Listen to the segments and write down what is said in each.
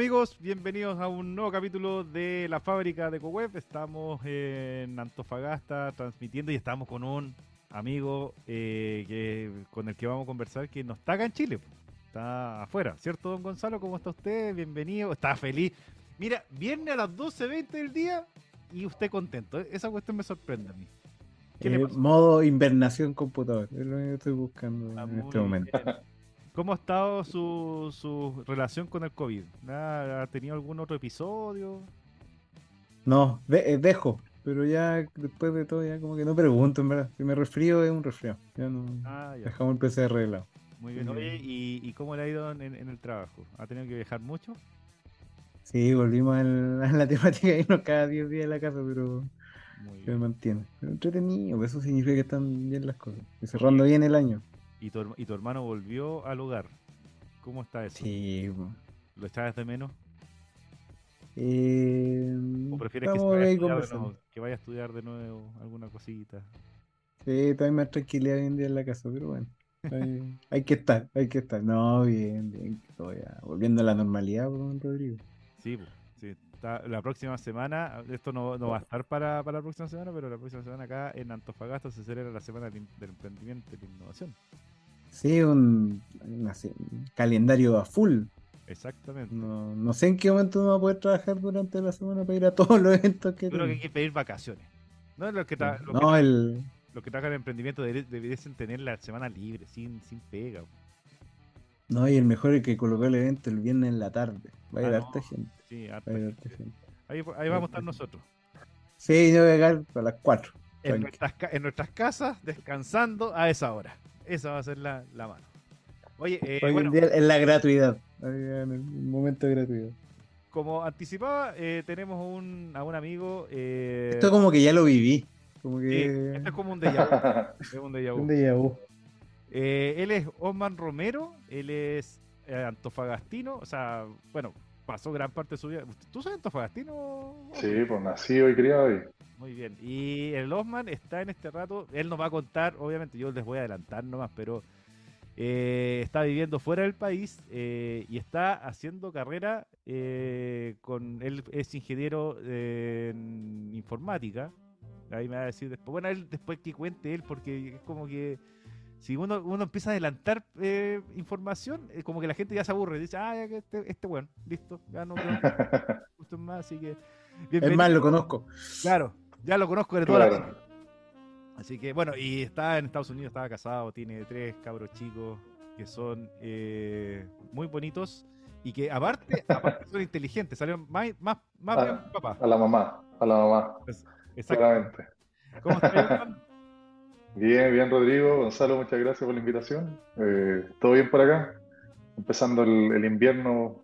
Amigos, bienvenidos a un nuevo capítulo de la fábrica de CoWeb. Estamos en Antofagasta transmitiendo y estamos con un amigo eh, que, con el que vamos a conversar que no está acá en Chile, está afuera, ¿cierto, don Gonzalo? ¿Cómo está usted? Bienvenido, está feliz. Mira, viene a las 12.20 del día y usted contento. Esa cuestión me sorprende a mí. ¿Qué eh, modo invernación computador, es lo que estoy buscando ah, en este momento. ¿Cómo ha estado su, su relación con el COVID? ¿Ha tenido algún otro episodio? No, eh, dejo, pero ya después de todo, ya como que no pregunto, en verdad. Si me resfrío, es un resfrío. Ya no. Ah, Dejamos el PC arreglado. Muy bien. Oye, ¿y, cómo le ha ido en, el trabajo? ¿Ha tenido que viajar mucho? Sí, volvimos a la temática de irnos cada 10 días a la casa, pero se mantiene. Pero entretenido, eso significa que están bien las cosas. Y cerrando bien el año. ¿Y tu, ¿Y tu hermano volvió al hogar? ¿Cómo está eso? Sí. ¿Lo echabas de menos? Eh, ¿O prefieres que, vaya que, vaya a estudiar de nuevo alguna cosita? Sí, también más tranquilidad hoy en día en la casa, pero bueno. Hay, que estar, hay que estar. No, bien, bien. Volviendo a la normalidad, Rodrigo. Sí, sí. la próxima semana, esto no, no va a estar para, para, la próxima semana, pero la próxima semana acá en Antofagasta se celebra la Semana del Emprendimiento y la Innovación. Sí, un, calendario a full. Exactamente. No, no, sé en qué momento uno va a poder trabajar durante la semana para ir a todos los eventos que Creo que hay que pedir vacaciones. No, los que, no, el... los que trabajan en emprendimiento debiesen tener la semana libre, sin, sin pega. No, y el mejor es que colocó el evento el viernes en la tarde. Va a ir ah, harta gente. Sí, harta gente. Ahí, ahí, vamos a estar nosotros. Sí, yo voy a llegar a las 4. En nuestras, en nuestras casas, descansando a esa hora. Esa va a ser la, la mano. Oye, eh, Hoy en día en la gratuidad. En el momento de gratuidad. Como anticipaba, eh, tenemos un, a un amigo. Eh, esto como que ya lo viví. Como que... esto es como un déjà vu. es un déjà vu. Un déjà vu. Eh, él es Osman Romero, él es eh, antofagastino, o sea, bueno, pasó gran parte de su vida. ¿Tú sabes antofagastino? Sí, pues nacido y criado ahí. Muy bien. Y el Osman está en este rato, él nos va a contar, obviamente yo les voy a adelantar nomás, pero eh, está viviendo fuera del país y está haciendo carrera con, él es ingeniero en informática. Ahí me va a decir después, bueno, él después que cuente él, porque es como que si uno, uno empieza a adelantar eh, información, eh, como que la gente ya se aburre. Dice, ah, este, este bueno, listo, ya no gusto más, así que. Es más, lo conozco. Claro, ya lo conozco de toda la vida. Así que, bueno, y está en Estados Unidos, estaba casado, tiene tres cabros chicos que son eh, muy bonitos y que aparte, aparte son inteligentes, salieron más, más, más a, papá. A la mamá, a la mamá. Exactamente. ¿Cómo está, Bien, bien, Rodrigo. Gonzalo, muchas gracias por la invitación. Eh, ¿Todo bien por acá? Empezando el, invierno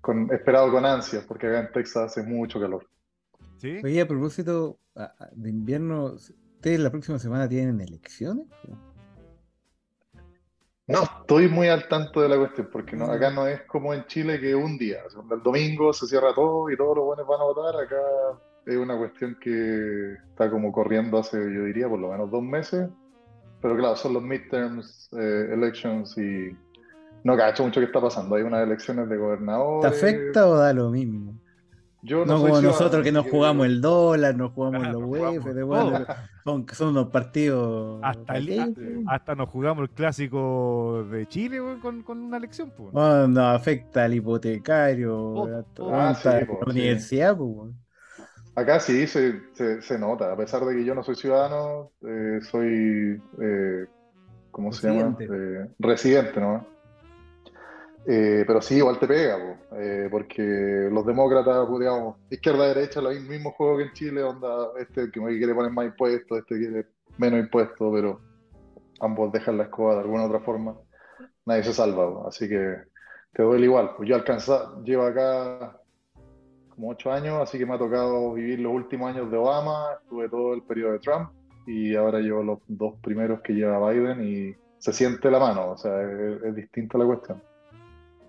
con, esperado con ansias, porque acá en Texas hace mucho calor. ¿Sí? Oye, a propósito de invierno, ¿ustedes la próxima semana tienen elecciones? No, estoy muy al tanto de la cuestión, porque no, acá no es como en Chile que un día, el domingo se cierra todo y todos los buenos van a votar, acá es una cuestión que está como corriendo hace, yo diría, por lo menos dos meses. Pero claro, son los midterms, eh, elections y no cacho mucho qué está pasando. Hay unas elecciones de gobernadores. ¿Te afecta o da lo mismo? Yo no, como nosotros que nos jugamos el dólar, nos jugamos los UEF, son, son unos partidos. Hasta, hasta, nos jugamos el clásico de Chile con, con una elección. Pues. no, afecta al hipotecario, oh, oh. a, la ah, universidad. Pues. Acá sí se, se, nota, a pesar de que yo no soy ciudadano, eh, soy, eh, ¿cómo se llama? Eh, residente, ¿no? pero sí, igual te pega, porque los demócratas, pues, digamos, izquierda-derecha, el mismo juego que en Chile, onda, este que quiere poner más impuestos, este quiere menos impuestos, pero ambos dejan la escoba de alguna otra forma, nadie se salva, así que te duele igual. Pues yo alcanzado, llevo acá como ocho años, así que me ha tocado vivir los últimos años de Obama, estuve todo el periodo de Trump y ahora llevo los dos primeros que lleva Biden y se siente la mano, o sea, es, distinta la cuestión.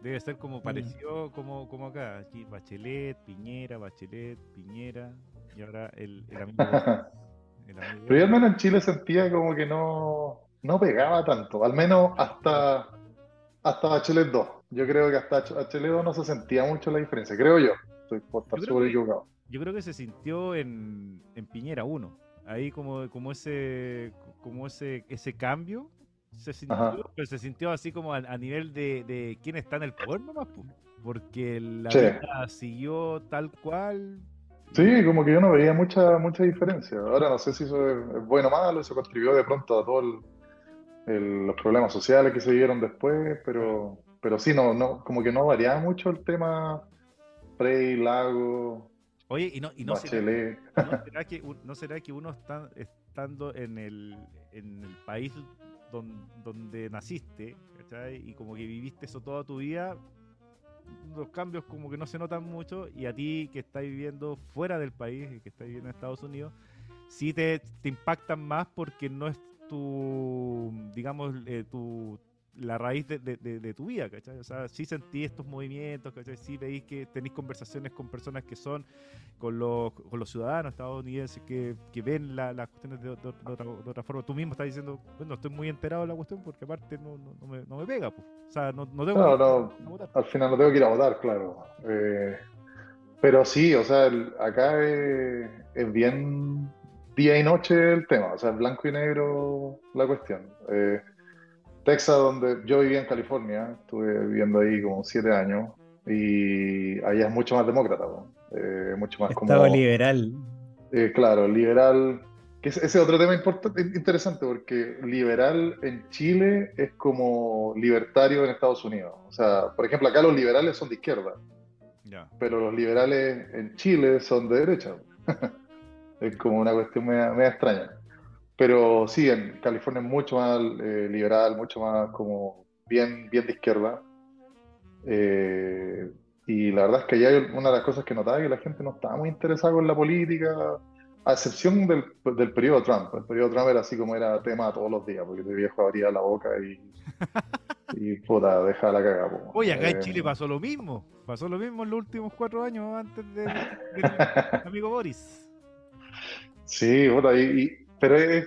Debe ser como parecido como, como acá, aquí Bachelet, Piñera, Bachelet, Piñera y ahora el, el amigo. Pero yo al menos en Chile sentía como que no, no pegaba tanto, al menos hasta, hasta Bachelet 2 Yo creo que hasta HL2 no se sentía mucho la diferencia, creo yo. Estoy por estar súper equivocado. Yo creo que se sintió en, en Piñera 1. Ahí como, como ese como ese, ese cambio se sintió, pero se sintió así como a, nivel de, de, quién está en el poder nomás, porque la vida siguió tal cual. Sí, como que yo no veía mucha mucha diferencia. Ahora no sé si eso es, bueno o malo, eso contribuyó de pronto a todos los problemas sociales que se dieron después, pero, pero sí, no, no, como que no variaba mucho el tema Prey, Lago. Oye, y no, y no, será, que, ¿no será que uno está estando en el, en el país donde, naciste, Y como que viviste eso toda tu vida, los cambios como que no se notan mucho y a ti que estás viviendo fuera del país, que estás viviendo en Estados Unidos, sí te, te impactan más porque no es tu, digamos, eh, tu, la raíz de, de, tu vida, ¿cachai? O sea, sí sentí estos movimientos, ¿cachai? Sí veis que tenéis conversaciones con personas que son, con los, con los ciudadanos estadounidenses que, que ven las cuestiones de, otra, forma. Tú mismo estás diciendo, bueno, estoy muy enterado de la cuestión porque aparte no, no, me, no me, pega, pues. O sea, no, no tengo no, que no, Al final no tengo que ir a votar, claro. Eh, pero sí, o sea, acá es, es, bien día y noche el tema, o sea, blanco y negro la cuestión. Eh, Texas, donde yo vivía en California, estuve viviendo ahí como siete años, y allá es mucho más demócrata, eh, mucho más Estaba liberal. Eh, claro, liberal, que ese es otro tema importante, interesante, porque liberal en Chile es como libertario en Estados Unidos. O sea, por ejemplo, acá los liberales son de izquierda, pero los liberales en Chile son de derecha. es como una cuestión media extraña. Pero sí, en California es mucho más eh, liberal, mucho más como bien, bien de izquierda. Eh, y la verdad es que hay una de las cosas que notaba que la gente no estaba muy interesada con la política, a excepción del, del periodo Trump. El periodo Trump era así como era tema todos los días, porque te viejo abría la boca y, y puta, deja la cagada. Oye, acá en Chile eh, pasó lo mismo. Pasó lo mismo en los últimos cuatro años antes del amigo Boris. Sí, puta, y pero es,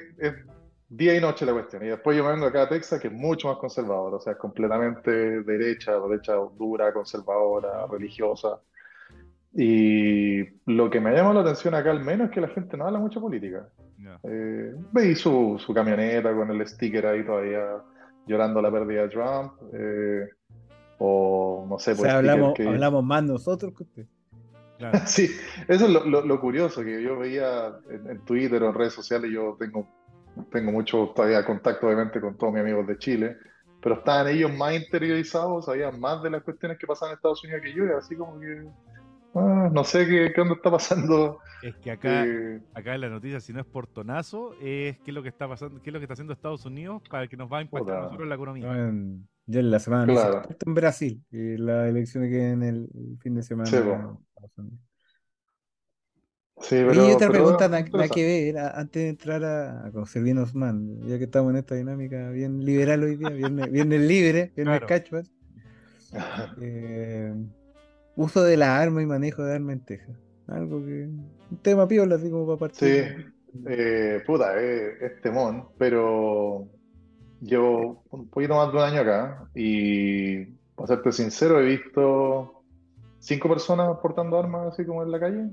día y noche la cuestión. Y después yo me vengo acá a Texas, que es mucho más conservador, o sea, es completamente derecha, derecha dura, conservadora, religiosa. Y lo que me llama la atención acá al menos es que la gente no habla mucho política. Eh, veí su, su, camioneta con el sticker ahí todavía llorando la pérdida de Trump. Eh, o no sé, pues, hablamos, hablamos más nosotros que usted. Sí, eso es lo, curioso, que yo veía en, Twitter o en redes sociales, yo tengo, tengo mucho todavía contacto obviamente con todos mis amigos de Chile, pero estaban ellos más interiorizados, sabían más de las cuestiones que pasan en Estados Unidos que yo, y así como que, ah, no sé qué, qué onda está pasando. Es que acá, eh, acá en la noticia, si no es portonazo, es qué es lo que está pasando, qué es lo que está haciendo Estados Unidos para que nos va a impactar a nosotros la economía. Ya en la semana claro. en Brasil, y la elección que en el fin de semana. Sí, pero, y otra pregunta nada, que ver, antes de entrar a, conocer bien Osman, ya que estamos en esta dinámica bien liberal hoy día, bien, bien libre, bien claro. eh, uso de la arma y manejo de arma en Texas. Algo que. Un tema piola, así como para partir. Sí, eh, puta, eh, es temón, pero Llevo un poquito más de un año acá y, para serte sincero, he visto cinco personas portando armas así como en la calle,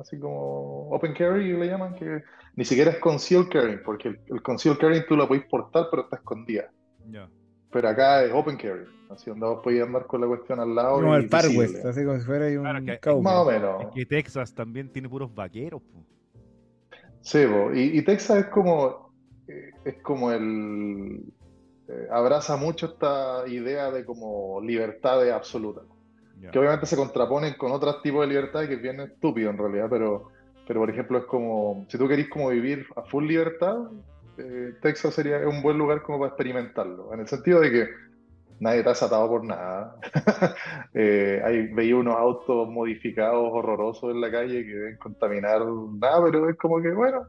así como open carry le llaman, que ni siquiera es concealed carry, porque el, concealed carry tú la podés portar pero está escondida. Pero acá es open carry, así donde vos podés andar con la cuestión al lado. Como el Far West, así como si fuera un Más o menos. Es que Texas también tiene puros vaqueros. Sí, y, y Texas es como es como el... Eh, abraza mucho esta idea de como libertades absolutas, que obviamente se contraponen con otros tipos de libertades que es bien estúpido en realidad, pero, pero por ejemplo es como, si tú querís como vivir a full libertad, eh, Texas sería un buen lugar como para experimentarlo, en el sentido de que nadie está atado por nada. eh, hay, veía unos autos modificados horrorosos en la calle que deben contaminar nada, pero es como que, bueno,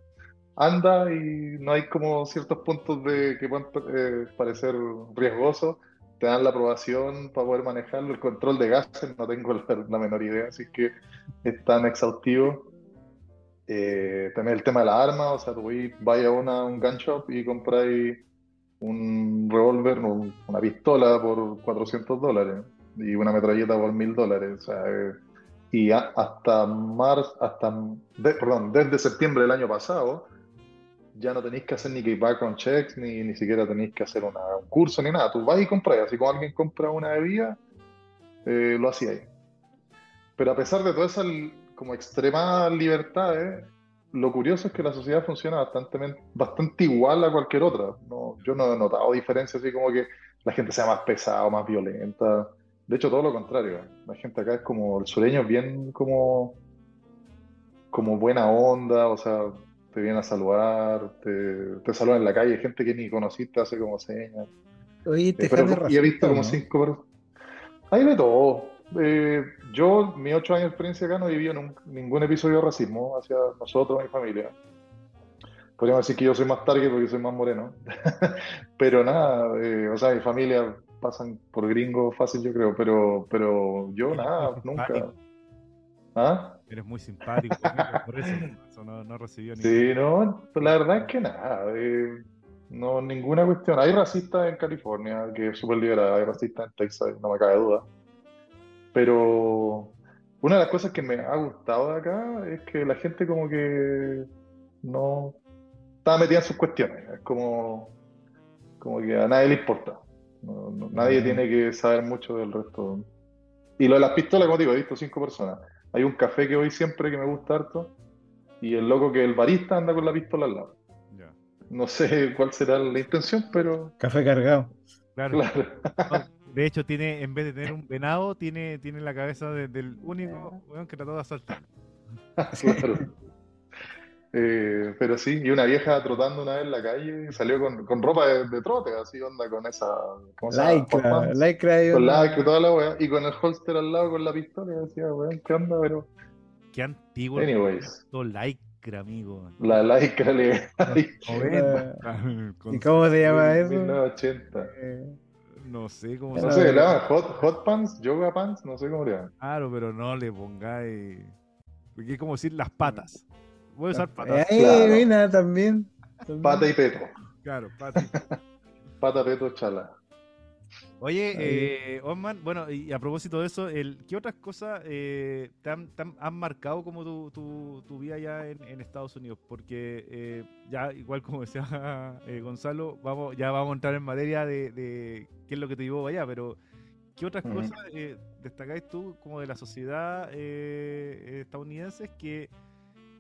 anda y no hay como ciertos puntos de que pueden eh, parecer riesgosos, te dan la aprobación para poder manejarlo, el control de gases, no tengo la, menor idea, así que es tan exhaustivo. Eh, también el tema de la arma, o sea, tú vas a una, un gun shop y compráis un revólver, una pistola por 400 dólares y una metralleta por 1000 dólares. O sea, eh, y hasta marzo, hasta, perdón, desde septiembre del año pasado, ya no tenéis que hacer ni background checks, ni, ni siquiera tenéis que hacer un curso ni nada. Tú vas y compras, así como alguien compra una bebida, eh, lo hacía ahí. Pero a pesar de toda esa como extrema libertad, lo curioso es que la sociedad funciona bastante, bastante igual a cualquier otra. No, yo no he notado diferencias así como que la gente sea más pesada o más violenta. De hecho, todo lo contrario. La gente acá es como, el sureño es bien como, como buena onda, o sea, te viene a saludar, te, te saludan en la calle, gente que ni conociste hace como señas. Oye, te eh, y he visto como cinco Hay de todo. Eh, yo, mis ocho años de experiencia acá, no he vivido ningún episodio de racismo hacia nosotros, mi familia. Podríamos decir que yo soy más target porque soy más moreno. Pero nada, eh, o sea, mi familia pasan por gringo fácil, yo creo, pero, pero yo nada, nunca. ¿Ah? Eres muy simpático, por eso, no, no recibió Sí, no, pues la verdad es que nada, eh, no, ninguna cuestión. Hay racistas en California, que es súper liberada, hay racistas en Texas, no me cabe duda. Pero una de las cosas que me ha gustado de acá es que la gente como que no está metida en sus cuestiones, es como, como que a nadie le importa nadie tiene que saber mucho del resto. Y lo de las pistolas, como digo, he visto cinco personas. Hay un café que voy siempre que me gusta harto. Y el loco que el barista anda con la pistola al lado. No sé cuál será la intención, pero. Café cargado. Claro. de hecho, tiene, en vez de tener un venado, tiene, tiene la cabeza del único weón que trató de asaltar. claro. Eh, pero sí, y una vieja trotando una vez en la calle, salió con, con ropa de, trote, así onda con esa. ¿cómo se Lycra, lycra Con la y toda la weá, y con el holster al lado con la pistola, y decía, weón, ¿qué onda? Pero. Qué antiguo. Anyways. Lycra, amigo. La Lycra le. ¿Y cómo se llama eso? 1980. Eh, no sé cómo se llama. No sé, hot, hot pants, yoga pants, no sé cómo le llaman. Claro, pero no le pongáis. Porque es como decir las patas. Voy a usar pata. Eh, mira, también, Pata y peto. Claro, pata y peto. pata, peto, chala. Oye, eh, Osman, bueno, y a propósito de eso, el, ¿qué otras cosas eh, te, han, marcado como tu, tu, tu vida ya en, Estados Unidos? Porque eh, ya, igual como decía eh, Gonzalo, vamos, ya vamos a entrar en materia de, de, qué es lo que te llevó allá, pero ¿qué otras cosas destacáis tú como de la sociedad estadounidense que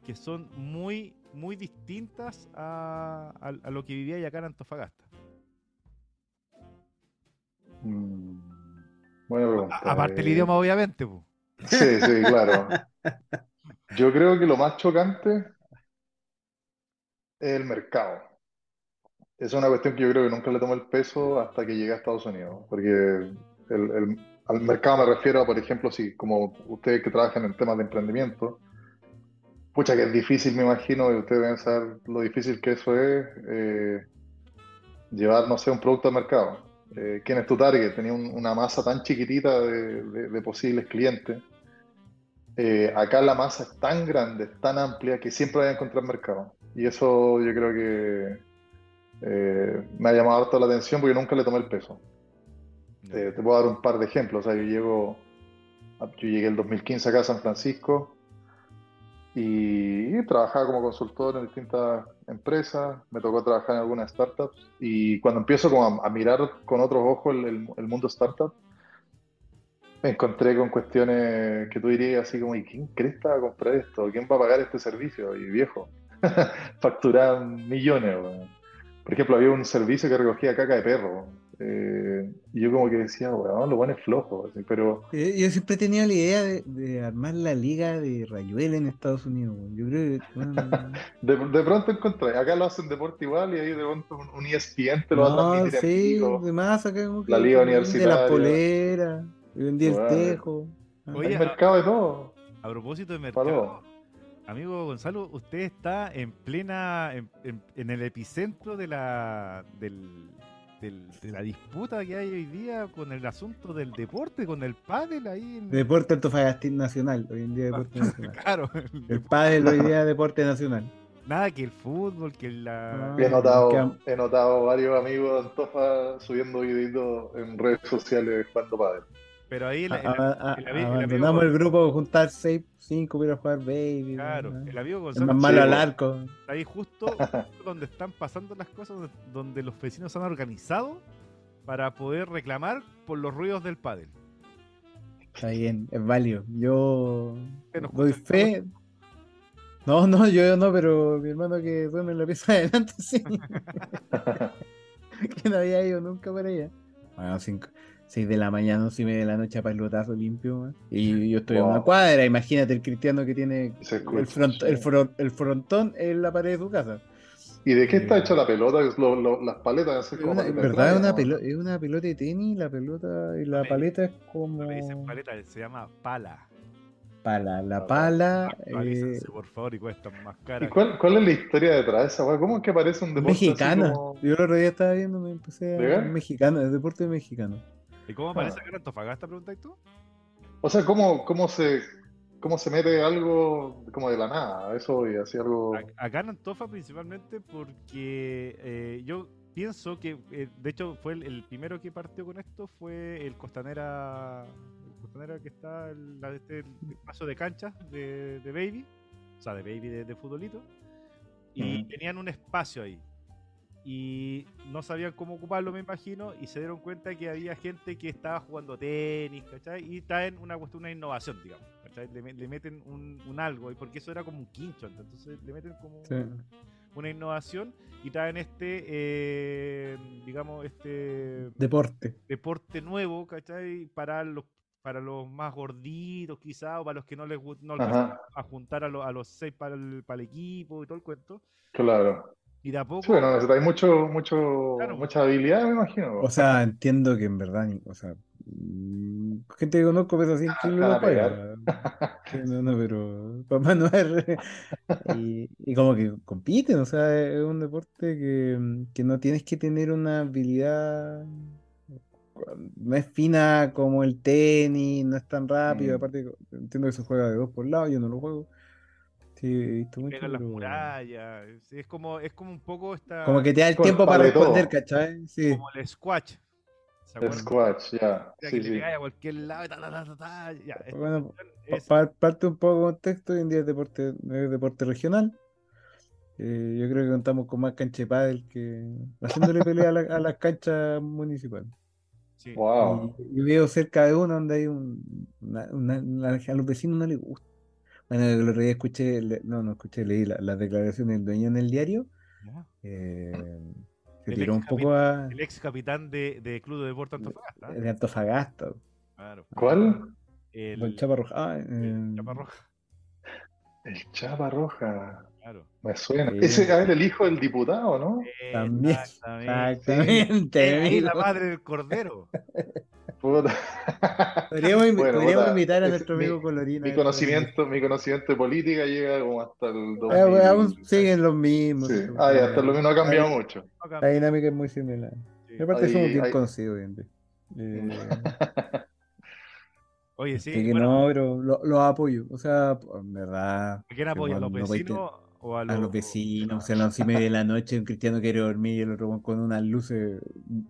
que son muy, muy distintas a, a, lo que vivía acá en Antofagasta. Mm, buena pregunta. aparte el eh. idioma, obviamente. Sí, sí, claro. Yo creo que lo más chocante es el mercado. Es una cuestión que yo creo que nunca le tomé el peso hasta que llegué a Estados Unidos. Porque el, al mercado me refiero a, por ejemplo, si como ustedes que trabajan en temas de emprendimiento, Pucha, que es difícil, me imagino, y ustedes deben saber lo difícil que eso es, eh, llevar, no sé, un producto al mercado. Eh, ¿Quién es tu target? Tenía una masa tan chiquitita de, posibles clientes. Eh, acá la masa es tan grande, tan amplia, que siempre hay a encontrar mercado. Y eso yo creo que me ha llamado harto la atención porque nunca le tomé el peso. te puedo dar un par de ejemplos. O sea, yo, llego, yo llegué el 2015 acá a San Francisco y, trabajaba como consultor en distintas empresas, me tocó trabajar en algunas startups y cuando empiezo como a, mirar con otros ojos el, mundo startup, me encontré con cuestiones que tú dirías así como, ¿y quién crees que va a comprar esto? ¿Quién va a pagar este servicio? Y viejo, facturaban millones. Por ejemplo, había un servicio que recogía caca de perro eh, y yo como que decía, weón, lo bueno es flojo, pero... Yo, siempre he tenido la idea de, armar la liga de Rayuela en Estados Unidos. Yo creo que... de, pronto encontré, acá lo hacen deporte igual y ahí de pronto un, ESPN te lo no, a sí, acá como que... La liga universitaria. De la polera, vendí el tejo. Oye, el mercado de todo. A propósito de mercado, amigo Gonzalo, usted está en plena, en, en el epicentro de la, del de la disputa que hay hoy día con el asunto del deporte, con el pádel ahí. En... Deporte Antofagastín Nacional, hoy en día deporte nacional. claro. El pádel hoy día deporte nacional. Nada que el fútbol, que la. he, notado, he notado varios amigos de Antofa subiendo videitos en redes sociales jugando padre. Pero ahí el, el, abandonamos el, grupo juntar 6, 5 para jugar baby. Claro, el amigo Gonzalo. más malo al arco. Ahí justo, donde están pasando las cosas, donde los vecinos han organizado para poder reclamar por los ruidos del pádel. Está bien, es válido. Yo doy fe. No, no, yo no, pero mi hermano que duerme en la pieza adelante, sí. que no había ido nunca para allá. Bueno, 6 de la mañana, 11 y media de la noche, para el lotazo limpio. Y yo estoy en una cuadra, imagínate el cristiano que tiene el, el, frontón en la pared de su casa. ¿Y de qué está hecha la pelota? las paletas. Es una, verdad, es, una pelota, es una pelota de tenis, la pelota y la paleta es como. No dicen paleta, se llama pala. Pala, la pala. Eh... por favor, y cuesta más cara. ¿Y cuál, cuál, es la historia detrás de esa ¿Cómo es que parece un deporte mexicano? Como... Yo el otro día estaba viendo, me empecé a. mexicano, el deporte mexicano. ¿Y cómo aparece ah. acá en Antofagasta, preguntas tú? O sea, ¿cómo, cómo se cómo se mete algo como de la nada, eso y así algo. Acá en Antofa principalmente porque eh, yo pienso que, eh, de hecho, fue el, primero que partió con esto fue el Costanera, el Costanera que está el, este, paso de canchas de, Baby, o sea, de Baby de, futbolito, y tenían un espacio ahí y no sabían cómo ocuparlo, me imagino, y se dieron cuenta que había gente que estaba jugando tenis, ¿cachai? Y traen una cuestión, una innovación, digamos, ¿cachai? Le, meten un, un, algo, y porque eso era como un quincho, entonces le meten como una innovación y traen este, eh, digamos, este... Deporte. Deporte nuevo, ¿cachai? Para los para los más gorditos quizás, o para los que no les no a juntar a, a los seis para el, para el equipo y todo el cuento. Claro. Y de a poco. Sí, bueno, necesitáis mucho, mucho, mucha habilidad, me imagino. O sea, entiendo que en verdad, o sea, mm, gente que conozco pesa 100 kilos no paga. No, no, pero papá no es. Y, y, como que compiten, o sea, es un deporte que, que no tienes que tener una habilidad. No es fina como el tenis, no es tan rápido. Mm. Aparte, entiendo que se juega de dos por lado, yo no lo juego. Sí, he visto mucho. las murallas. Es como, es como un poco esta. Como que te da el tiempo para responder, ¿cachai? Sí. Como el squash. El squash, ya. que sí, le a cualquier lado. Ta, ta, ta, ya. Bueno, parte un poco de contexto, hoy en día es deporte, es deporte regional. Eh, yo creo que contamos con más cancha de pádel que haciéndole pelea a, las canchas municipales. Sí. Wow. Y, yo veo cerca de uno donde hay un, una, a los vecinos no les gusta bueno, el otro día escuché, no, no escuché, leí las declaraciones del dueño en el diario. Eh, se tiró un poco a. El ex capitán de, de Club de Deportes Antofagasta. De Antofagasta. Claro. ¿Cuál? El, el Chapa Roja. Ah, el Chapa Roja. El Chapa Roja. Claro. Me suena. Ese es el hijo del diputado, ¿no? También. Exactamente. Sí. la madre del cordero. Podríamos, invitar a nuestro amigo Colorino. Mi conocimiento, mi conocimiento de política llega como hasta el 2000. Eh, aún siguen los mismos. Sí. Ah, ya, hasta lo mismo ha cambiado mucho. La dinámica es muy similar. Me parece somos bien conocidos bien. Eh... Oye, sí. Que bueno, no, pero lo, lo, apoyo. O sea, en verdad. ¿A quién apoya? ¿A los vecinos? A los, vecinos, o sea, a las once y media de la noche un cristiano quiere dormir y el otro con unas luces.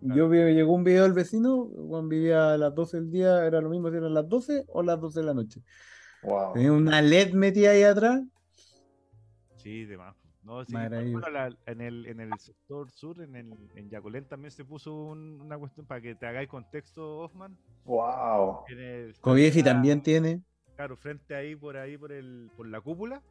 Yo vi, llegó un video del vecino, Juan vivía a las 12 del día, era lo mismo si eran las 12 o las 12 de la noche. Tenía una LED metida ahí atrás. Sí, demás. No, sí, en, el, en el sector sur, en, el, en Yacolén, también se puso una cuestión para que te hagáis contexto, Hoffman. ¡Wow! Coviefi también tiene. Claro, frente ahí, por ahí, por, el, por la cúpula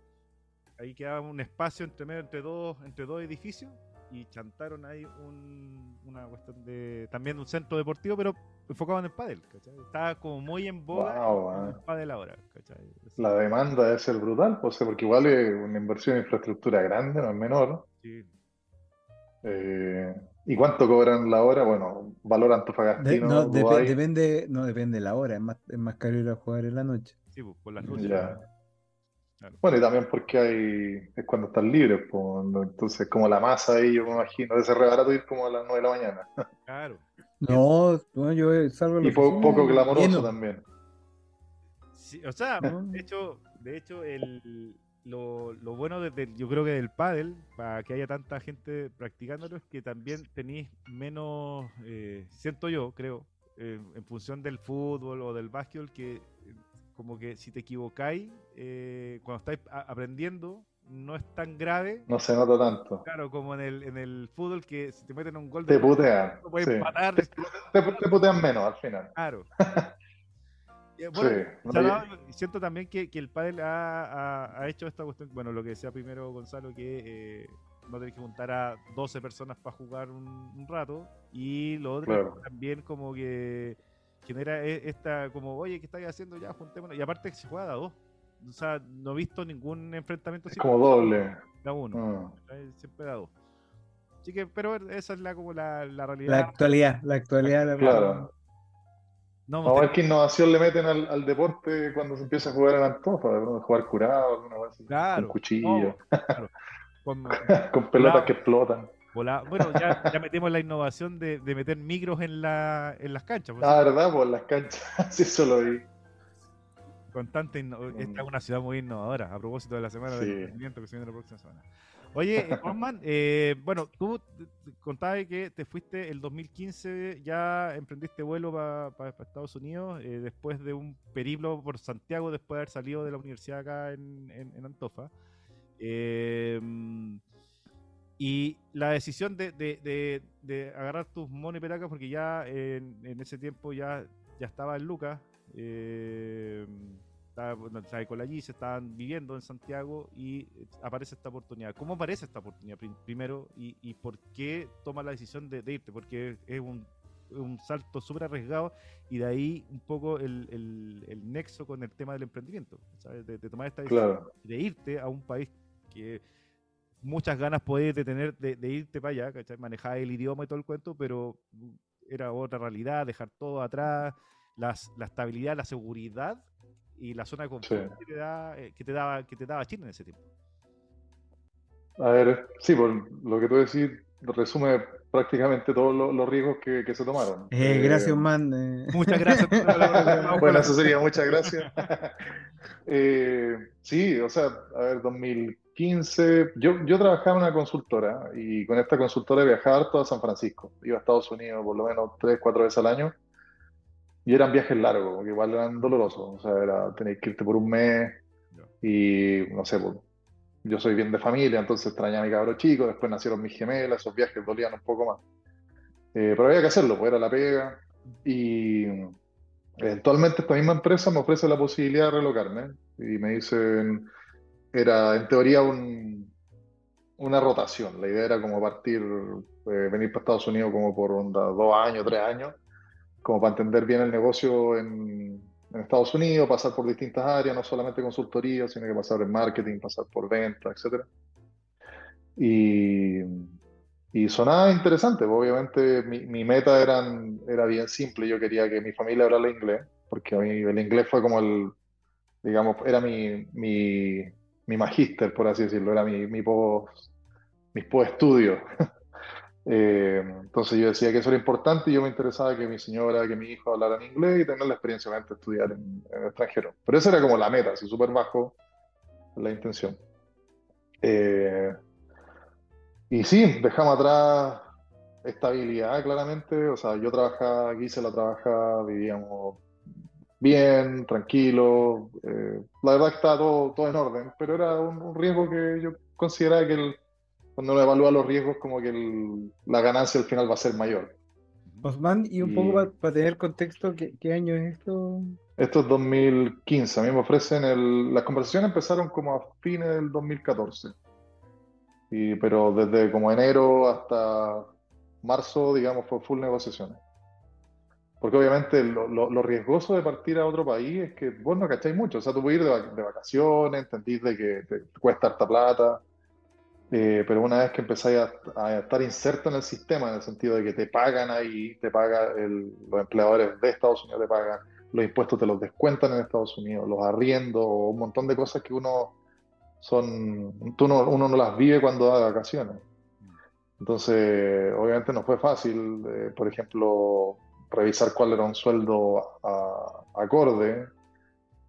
ahí quedaba un espacio entre medio entre dos, entre dos edificios y chantaron ahí un, una cuestión de también un centro deportivo, pero enfocado en el pádel, ¿cachai? Estaba como muy en boga el pádel ahora, ¿cachai? La demanda debe ser brutal, pues, porque igual es una inversión en infraestructura grande, no es menor. Sí. Eh, ¿Y cuánto cobran la hora? Bueno, valor antofagastino. no, depende, no depende la hora, es más, es más caro ir a jugar en la noche. Sí, pues, por las noches. Bueno, y también porque hay es cuando están libres, pues, entonces como la masa ahí, yo me imagino, de ser barato ir como a las 9 de la mañana. Claro. No, no yo salgo Y poco glamoroso también. o sea, de hecho, de hecho el, lo, lo, bueno desde, yo creo que del pádel, para que haya tanta gente practicándolo, es que también tenéis menos, eh, siento yo, creo, eh, en función del fútbol o del básquetbol, que como que si te equivocáis, eh, cuando estáis aprendiendo, no es tan grave. No se nota tanto. Claro, como en el, en el fútbol, que si te meten un gol de. Te putean. Te, te, putean menos al final. Claro. Bueno, siento también que, que el padre ha, ha, hecho esta cuestión, bueno, lo que decía primero Gonzalo, que eh, no tenés que juntar a 12 personas para jugar un, rato, y lo otro también como que genera e, esta, como, oye, ¿qué estáis haciendo ya? Juntémonos, y aparte que se juega a dos. O sea, no he visto ningún enfrentamiento. Es como doble. Da uno. Ah. Siempre da dos. Así que, pero esa es la, como la, la realidad. La actualidad, la actualidad. La claro. No, Vamos a ver qué innovación le meten al, al, deporte cuando se empieza a jugar en Antofa, jugar curado, alguna claro, con cuchillo, claro. con, con, pelotas que explotan. Bueno, ya, ya metemos la innovación de, de, meter micros en, la, en las canchas. Pues, ah, ¿verdad? Pues en las canchas, sí, eso lo vi. Con tanta Esta es una ciudad muy innovadora, a propósito de la semana sí. del emprendimiento que se viene la próxima semana. Oye, Juanman, eh, bueno, tú contabas que te fuiste el 2015, ya emprendiste vuelo para Estados Unidos, eh, después de un periplo por Santiago, después de haber salido de la universidad acá en, Antofa. Eh, y la decisión de, agarrar tus monos y petacas, porque ya en, ese tiempo ya, ya estaba en Lucas, eh, estaba, con la se estaban viviendo en Santiago y eh, aparece esta oportunidad. ¿Cómo aparece esta oportunidad primero y, y por qué toma la decisión de, irte? Porque es un, un salto súper arriesgado y de ahí un poco el, el, nexo con el tema del emprendimiento, De, tomar esta decisión de irte a un país que muchas ganas podés tener de, irte para allá, manejar el idioma y todo el cuento, pero era otra realidad, dejar todo atrás, las, la estabilidad, la seguridad y la zona de confort que, te da, eh, que, te daba, que te daba Chile en ese tiempo. A ver, sí, por lo que tú decís, resume prácticamente todos los riesgos que, se tomaron. Eh, gracias, eh, man. Muchas gracias. bueno, eso sería muchas gracias. sí, o sea, a ver, 2015, yo, yo trabajaba en una consultora y con esta consultora viajaba harto a San Francisco. Iba a Estados Unidos por lo menos tres, cuatro veces al año y eran viajes largos, porque igual eran dolorosos. O sea, era tener que irte por un mes y no sé, pues, yo soy bien de familia, entonces extrañaba a mi cabro chico, después nacieron mis gemelas, esos viajes dolían un poco más. Eh, pero había que hacerlo, pues era la pega. Y eventualmente esta misma empresa me ofrece la posibilidad de relocarme y me dicen, era en teoría un, una rotación. La idea era como partir, eh, venir para Estados Unidos como por dos años, tres años como para entender bien el negocio en, Estados Unidos, pasar por distintas áreas, no solamente consultoría, sino que pasar en marketing, pasar por venta, etc. Y, y sonaba interesante, pues, obviamente mi, mi, meta eran, era bien simple, yo quería que mi familia hablara inglés, porque a mí el inglés fue como el, digamos, era mi, mi, mi magíster, por así decirlo, era mi, mi post, mis post estudios. Eh, entonces yo decía que eso era importante y yo me interesaba que mi señora, que mi hijo hablaran inglés y tener la experiencia de estudiar en, el extranjero. Pero esa era como la meta, así súper bajo la intención. Eh, y sí, dejamos atrás estabilidad, claramente. O sea, yo trabajaba, aquí se la trabajaba, vivíamos bien, tranquilo. Eh, la verdad estaba todo, todo en orden, pero era un riesgo que yo consideraba que el cuando uno evalúa los riesgos, como que la ganancia al final va a ser mayor. Osman, y un poco para tener contexto, ¿qué, año es esto? Esto es 2015. A mí me ofrecen el. Las conversaciones empezaron como a fines del 2014. Y, pero desde como enero hasta marzo, digamos, fue full negociaciones. Porque obviamente lo, riesgoso de partir a otro país es que vos no cacháis mucho. O sea, tú puedes ir de, vacaciones, entendís de que te cuesta harta plata eh, pero una vez que empezáis a, estar inserto en el sistema, en el sentido de que te pagan ahí, te pagan los empleadores de Estados Unidos, te pagan los impuestos, te los descuentan en Estados Unidos, los arriendos, un montón de cosas que uno son, tú no, uno no las vive cuando da vacaciones. Entonces, obviamente no fue fácil, eh, por ejemplo, revisar cuál era un sueldo acorde,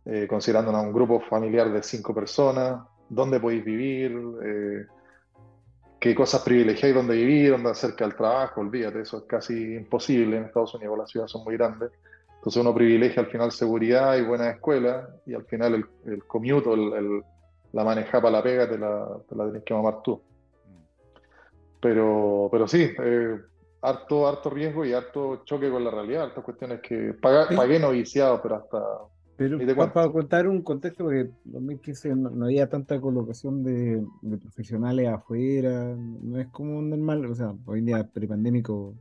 eh, considerando un grupo familiar de cinco personas, dónde podéis vivir, eh, qué cosas privilegiáis dónde vivir, dónde cerca del trabajo, olvídate, eso es casi imposible en Estados Unidos, las ciudades son muy grandes. Entonces uno privilegia al final seguridad y buenas escuelas y al final el, el commute, el, la manejada para la pega te la, te la tenés que mamar tú. Pero, pero sí, eh, harto, harto riesgo y harto choque con la realidad, hartas cuestiones que pagué, no viciado, pero hasta... Pero para, contar un contexto, porque en 2015 no, había tanta colocación de, profesionales afuera, no es como normal, o sea, hoy en día prepandémico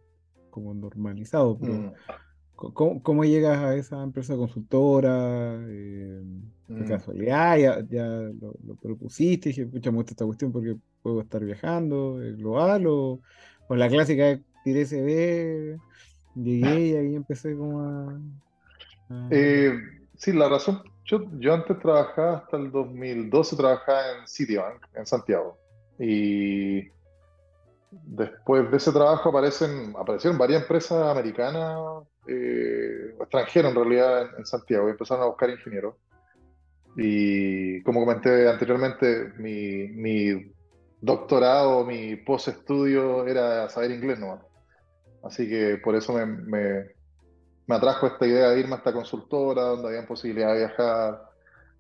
como normalizado, pero mm. ¿cómo, llegas a esa empresa consultora? Eh, de mm. casualidad, ya, ya lo, propusiste, dije, pucha, muestra esta cuestión porque puedo estar viajando, es global, o, o la clásica tiré CB, llegué y ahí empecé como a... Eh, sí, la razón, yo, yo antes trabajaba hasta el 2012, trabajaba en Citibank, en Santiago. Y después de ese trabajo aparecen, aparecieron varias empresas americanas, eh, extranjeras en realidad, en, Santiago, y empezaron a buscar ingenieros. Y como comenté anteriormente, mi, mi doctorado, mi post-estudio era saber inglés nomás. Así que por eso me, me, atrajo esta idea de irme a esta consultora donde había posibilidad de viajar.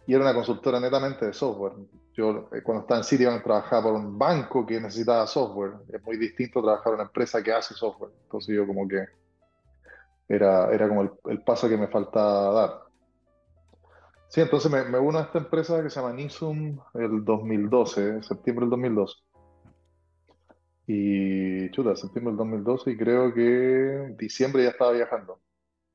Y era una consultora netamente de software. Yo eh, cuando estaba en Citibank trabajaba por un banco que necesitaba software. Es muy distinto trabajar en una empresa que hace software. Entonces yo como que era, era como el, paso que me faltaba dar. Sí, entonces me, me, uno a esta empresa que se llama Nisum el 2012, septiembre del 2012. Y chuta, septiembre del 2012 y creo que diciembre ya estaba viajando.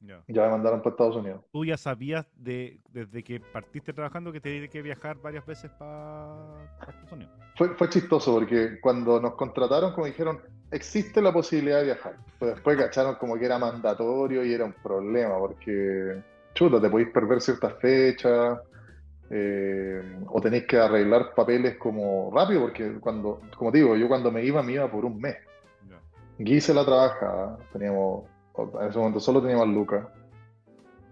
Ya me mandaron para Estados Unidos. ¿Tú ya sabías de, desde que partiste trabajando que tenías que viajar varias veces para Estados Unidos? Fue, fue chistoso porque cuando nos contrataron, como dijeron, existe la posibilidad de viajar. Pues después cacharon como que era mandatorio y era un problema porque, chuta, te podéis perder ciertas fechas eh, o tenéis que arreglar papeles como rápido, porque cuando, como digo, yo cuando me iba, me iba por un mes. Yeah. la trabaja, teníamos, en ese momento solo teníamos a Lucas,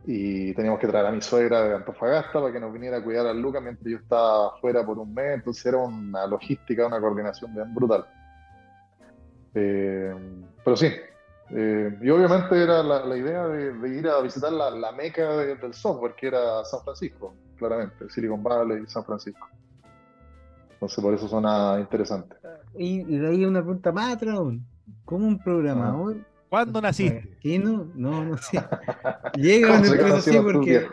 y teníamos que traer a mi suegra de Antofagasta para que nos viniera a cuidar a Lucas mientras yo estaba fuera por un mes, entonces era una logística, una coordinación bien brutal. Eh, pero sí, eh, y obviamente era la, idea de, ir a visitar la, meca del software, que era San Francisco, claramente, Silicon Valley y San Francisco. Entonces por eso suena interesante. Y, de ahí una pregunta más atrás, ¿cómo un programador? ¿Cuándo naciste? ¿Qué no? No, no sé. Llega una empresa así porque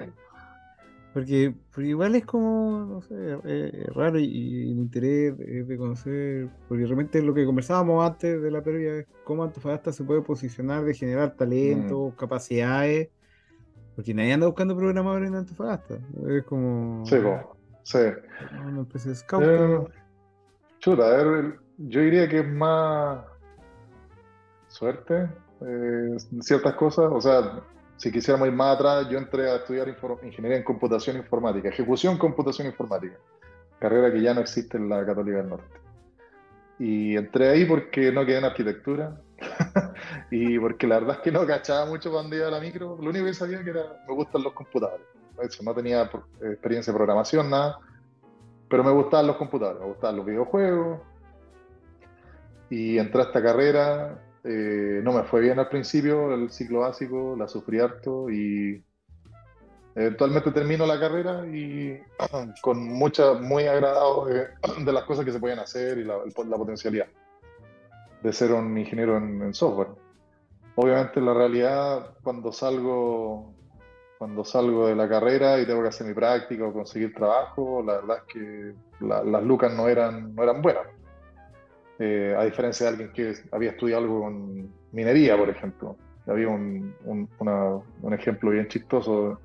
porque, igual es como, no sé, eh, raro y, el interés es de conocer, porque realmente lo que conversábamos antes de la previa es cómo Antofagasta se puede posicionar de generar talento, mm. capacidades, porque nadie anda buscando programadores en Antofagasta. Es como. Sí, como, sí. Una especie de scout. Eh, chuta, a ver, yo diría que es más suerte, eh, ciertas cosas, o sea si quisiéramos ir más atrás, yo entré a estudiar ingeniería en computación informática, ejecución computación informática, carrera que ya no existe en la Católica del Norte. Y entré ahí porque no quedé en arquitectura y porque la verdad es que no cachaba mucho cuando iba a la micro. Lo único que sabía que era me gustan los computadores. Eso, no tenía experiencia de programación, nada, pero me gustaban los computadores, me gustaban los videojuegos. Y entré a esta carrera eh, no me fue bien al principio, el ciclo básico, la sufrí harto y eventualmente termino la carrera y con mucha, muy agradado de, las cosas que se pueden hacer y la, potencialidad de ser un ingeniero en, software. Obviamente la realidad cuando salgo cuando salgo de la carrera y tengo que hacer mi práctica o conseguir trabajo, la verdad es que las lucas no eran, no eran buenas. Eh, a diferencia de alguien que había estudiado algo con minería, por ejemplo. Había un, un, ejemplo bien chistoso.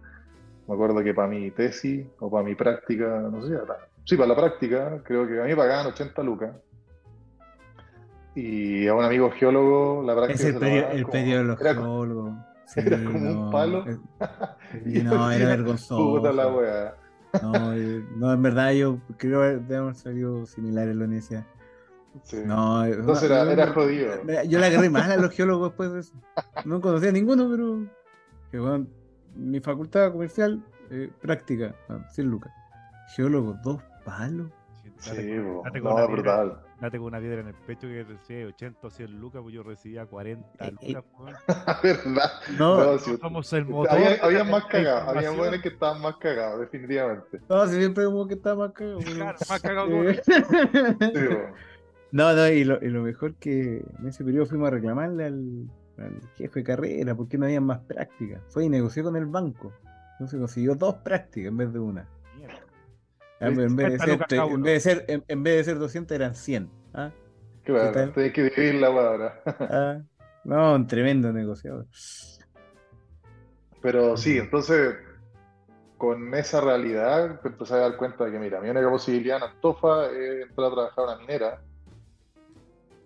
Me acuerdo que para mi tesis o para mi práctica, no sé, sí, para la práctica, creo que a mí pagaban 80 lucas. Y a un amigo geólogo, la práctica. Es el, periodo de los geólogos. era como un palo. no, era vergonzoso. No, no, en verdad yo creo que debemos salido similar en la universidad. No, Entonces era, era, jodido. Yo le agarré mal a los geólogos después de eso. No conocía a ninguno, pero. Que, bueno, mi facultad comercial, eh, práctica, 100 lucas. Geólogo, dos palos. Sí, date, no, brutal. Date con una piedra en el pecho que recibía 80 o 100 lucas, pues yo recibía 40 eh, eh. lucas. Pues. ¿Verdad? No, somos el motor. Había, había más cagados, había buenos que estaban más cagados, definitivamente. No, si siempre hubo que estaba más cagado. Claro, más cagado sí, No, no, y lo, y lo, mejor que en ese periodo fuimos a reclamarle al, al jefe de carrera porque no había más prácticas. Fue y negoció con el banco. Entonces consiguió dos prácticas en vez de una. En vez, de ser, en, vez de ser, en, vez de ser 200 eran 100. ¿ah? Claro, tenés que dividir la ahora. ¿Ah? No, un tremendo negociador. Pero sí, entonces, con esa realidad, te empecé a dar cuenta de que, mira, mi única posibilidad en Antofa es entrar a trabajar en una minera.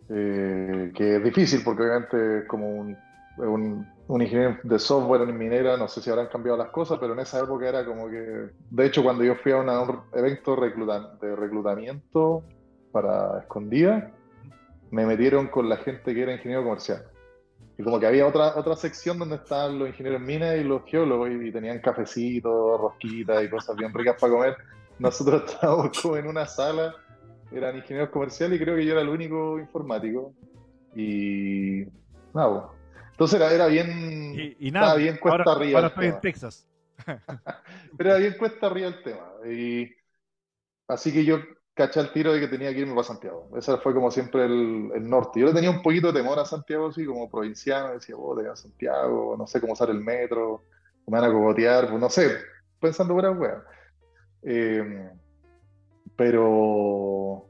Eh, que es difícil porque obviamente es como un un, ingeniero de software en minera, no sé si habrán cambiado las cosas, pero en esa época era como que, de hecho, cuando yo fui a un evento de reclutamiento para escondida, me metieron con la gente que era ingeniero comercial. Y como que había otra, otra sección donde estaban los ingenieros en minas y los geólogos y, tenían cafecitos, rosquitas y cosas bien ricas para comer. Nosotros estábamos como en una sala, eran ingenieros comerciales y creo que yo era el único informático. Y nada, entonces era, era bien. Y, nada, bien cuesta arriba. Ahora estoy en Texas. Pero era bien cuesta arriba el tema. Y así que yo caché el tiro de que tenía que irme para Santiago. Ese fue como siempre el, el, norte. Yo le tenía un poquito de temor a Santiago, así como provinciano. Decía, oh, te a Santiago, no sé cómo usar el metro, me van a cogotear, pues no sé, pensando buena wea. Eh, pero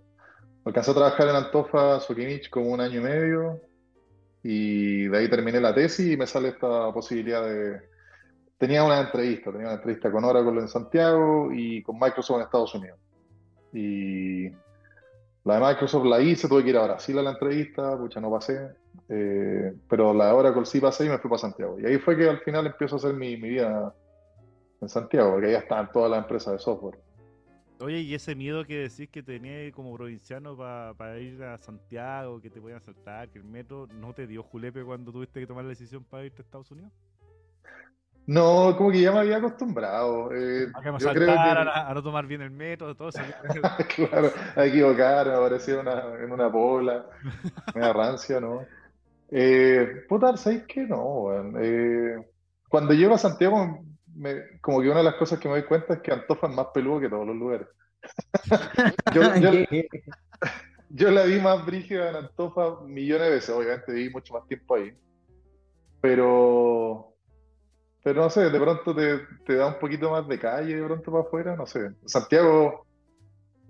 alcancé a trabajar en Antofa, Soquimich, como un año y medio. Y de ahí terminé la tesis y me sale esta posibilidad de... Tenía una entrevista, tenía una entrevista con Oracle en Santiago y con Microsoft en Estados Unidos. Y la de Microsoft la hice, tuve que ir a Brasil a la entrevista, pucha, no pasé. Eh, pero la de Oracle sí pasé y me fui para Santiago. Y ahí fue que al final empiezo a hacer mi, mi vida en Santiago, porque ahí están todas las empresas de software. Oye, y ese miedo que decís que tenías como provinciano para ir a Santiago, que te puedan asaltar, que el metro, ¿no te dio julepe cuando tuviste que tomar la decisión para irte a Estados Unidos? No, como que ya me había acostumbrado. Eh, a, que me a, no tomar bien el metro, todo eso. claro, a equivocar, me apareció una, en una bola, me rancia, ¿no? Eh, puta, ¿sabes qué? No, eh, cuando llego a Santiago como que una de las cosas que me doy cuenta es que Antofa es más peludo que todos los lugares. yo, la vi más brígida en Antofa millones de veces, obviamente viví mucho más tiempo ahí. Pero, pero no sé, de pronto te, te da un poquito más de calle de pronto para afuera, no sé. Santiago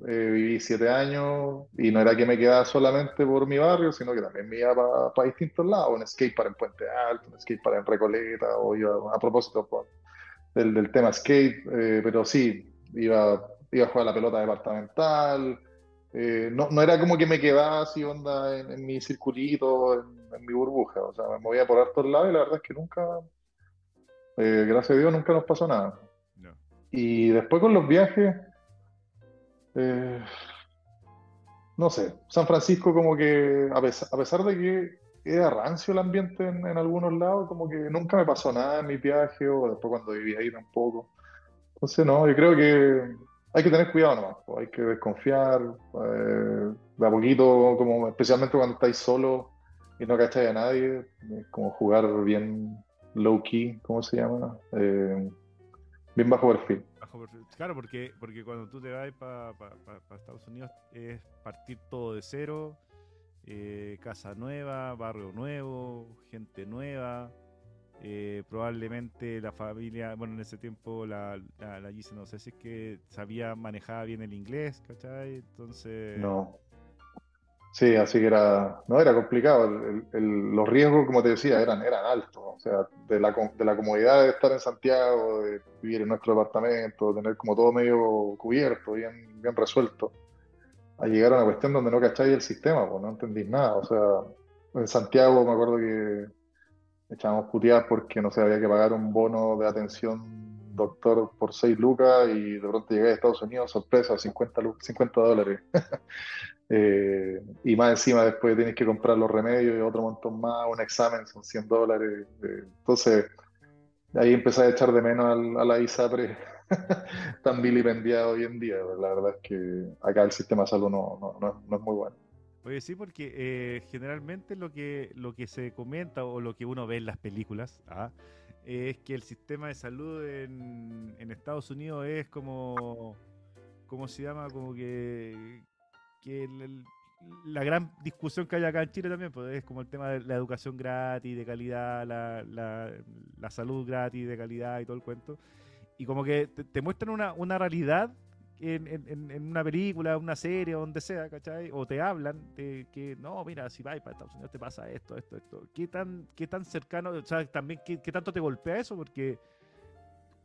eh, viví siete años y no era que me quedaba solamente por mi barrio, sino que también me iba para distintos lados, un skate para en Puente Alto, un skate para en Recoleta, o iba a propósito por, del, tema skate, eh, pero sí, iba, iba a jugar la pelota departamental. Eh, no, no, era como que me quedaba así onda en, mi circulito, en, mi burbuja, o sea, me movía por hartos lados y la verdad es que nunca, eh, gracias a Dios, nunca nos pasó nada. Y después con los viajes, no sé, San Francisco como que, a pesar, a pesar de que era rancio el ambiente en, algunos lados, como que nunca me pasó nada en mi viaje o después cuando viví ahí tampoco. Entonces, no, yo creo que hay que tener cuidado nomás, hay que desconfiar eh, de a poquito, como especialmente cuando estáis solo y no cacháis a nadie, como jugar bien low key, ¿cómo se llama? Eh, bien bajo perfil. Claro, porque, porque cuando tú te vas para Estados Unidos es partir todo de cero eh, casa nueva, barrio nuevo, gente nueva. Eh, probablemente la familia, bueno, en ese tiempo la, la, no sé si es que sabía, manejaba bien el inglés, ¿cachai? Entonces... No. Sí, así que era, no, era complicado. los riesgos, como te decía, eran, eran altos. O sea, de la, de la comodidad de estar en Santiago, de vivir en nuestro departamento, tener como todo medio cubierto, bien, bien resuelto a llegar a una cuestión donde no cacháis el sistema, pues no entendís nada. O sea, en Santiago me acuerdo que echábamos puteadas porque no sé, había que pagar un bono de atención doctor por 6 lucas y de pronto llegué a Estados Unidos, sorpresa, 50, 50 dólares. Eh, y más encima después tienes que comprar los remedios y otro montón más, un examen son 100 dólares. Eh, entonces, ahí empecé a echar de menos a, la ISAPRE tan vilipendiado hoy en día. La verdad es que acá el sistema de salud no, no, es muy bueno. Oye, sí, porque eh, generalmente lo que, lo que se comenta o lo que uno ve en las películas ¿ah? es que el sistema de salud en, Estados Unidos es como, ¿cómo se llama? Como que, que la gran discusión que hay acá en Chile también, pues es como el tema de la educación gratis, de calidad, la, la, salud gratis, de calidad y todo el cuento. Y como que te, muestran una, una realidad en, en, en, una película, una serie, donde sea, ¿cachai? O te hablan de que, no, mira, si vas para Estados Unidos te pasa esto, esto, esto. ¿Qué tan, qué tan cercano, o sea, también qué, qué tanto te golpea eso? Porque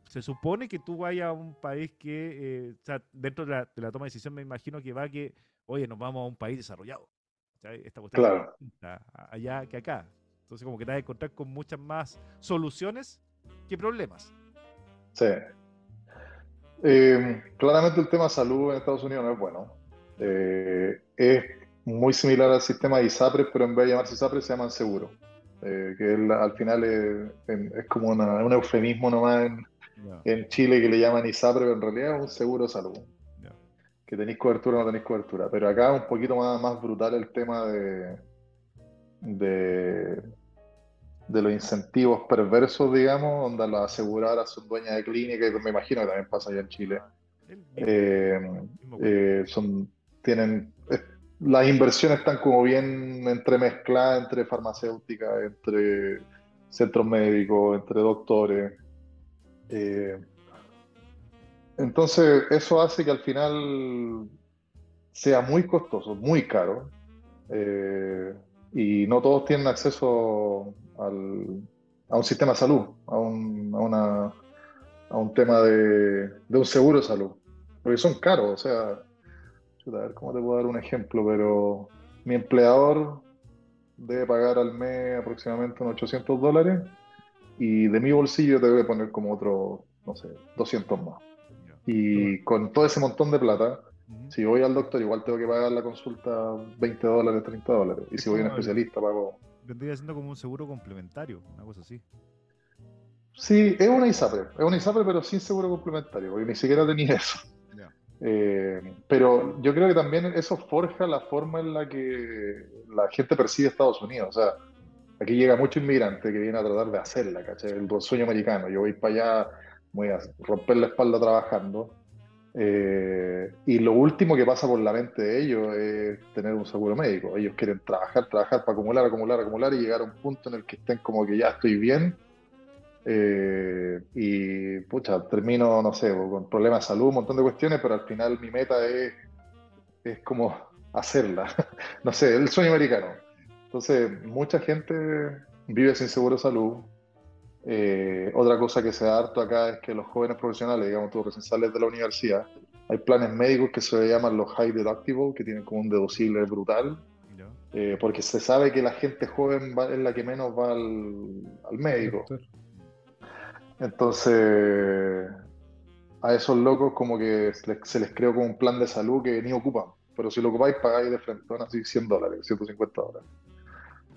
se supone que tú vayas a un país que, eh, o sea, dentro de la, de la, toma de decisión me imagino que va que oye, nos vamos a un país desarrollado. Esta cuestión claro. allá que acá. Entonces, como que te vas a encontrar con muchas más soluciones que problemas. Sí. Eh, claramente el tema salud en Estados Unidos no es bueno. Eh, es muy similar al sistema de ISAPRES, pero en vez de llamarse ISAPRES se llaman seguro. Eh, que al final es, como un eufemismo nomás en, en, Chile que le llaman ISAPRES, pero en realidad es un seguro de salud que tenéis cobertura o no tenéis cobertura. Pero acá es un poquito más, más brutal el tema de, de, de los incentivos perversos, digamos, donde las aseguradoras son dueñas de clínica, y me imagino que también pasa allá en Chile. Eh, eh, son, tienen, las inversiones están como bien entremezcladas entre farmacéuticas, entre centros médicos, entre doctores. Eh, entonces, eso hace que al final sea muy costoso, muy caro, y no todos tienen acceso a un sistema de salud, a un, a un tema de, un seguro de salud, porque son caros, o sea, a ver cómo te puedo dar un ejemplo, pero mi empleador debe pagar al mes aproximadamente unos 800 dólares y de mi bolsillo te debe poner como otro, no sé, 200 más. Y con todo ese montón de plata, si voy al doctor, igual tengo que pagar la consulta 20 dólares, 30 dólares. Y si voy a un especialista, pago. Vendría siendo como un seguro complementario, una cosa así. Sí, es una ISAPRE, es una ISAPRE, pero sin seguro complementario, porque ni siquiera tenía eso. Eh, pero yo creo que también eso forja la forma en la que la gente percibe Estados Unidos. O sea, aquí llega mucho inmigrante que viene a tratar de hacerla, ¿cachai? El sueño americano. Yo voy para allá voy a romper la espalda trabajando. Eh, y lo último que pasa por la mente de ellos es tener un seguro médico. Ellos quieren trabajar, trabajar para acumular, acumular, acumular y llegar a un punto en el que estén como que ya estoy bien. Eh, y pucha, termino, no sé, con problemas de salud, un montón de cuestiones, pero al final mi meta es, es como hacerla. no sé, el sueño americano. Entonces, mucha gente vive sin seguro de salud, eh, otra cosa que se da harto acá es que los jóvenes profesionales, digamos, tú recién sales de la universidad, hay planes médicos que se llaman los high deductible, que tienen como un deducible brutal, eh, porque se sabe que la gente joven es la que menos va al, médico. Entonces, a esos locos como que se les, creó como un plan de salud que ni ocupan, pero si lo ocupáis pagáis de frente, así 100 dólares, 150 dólares.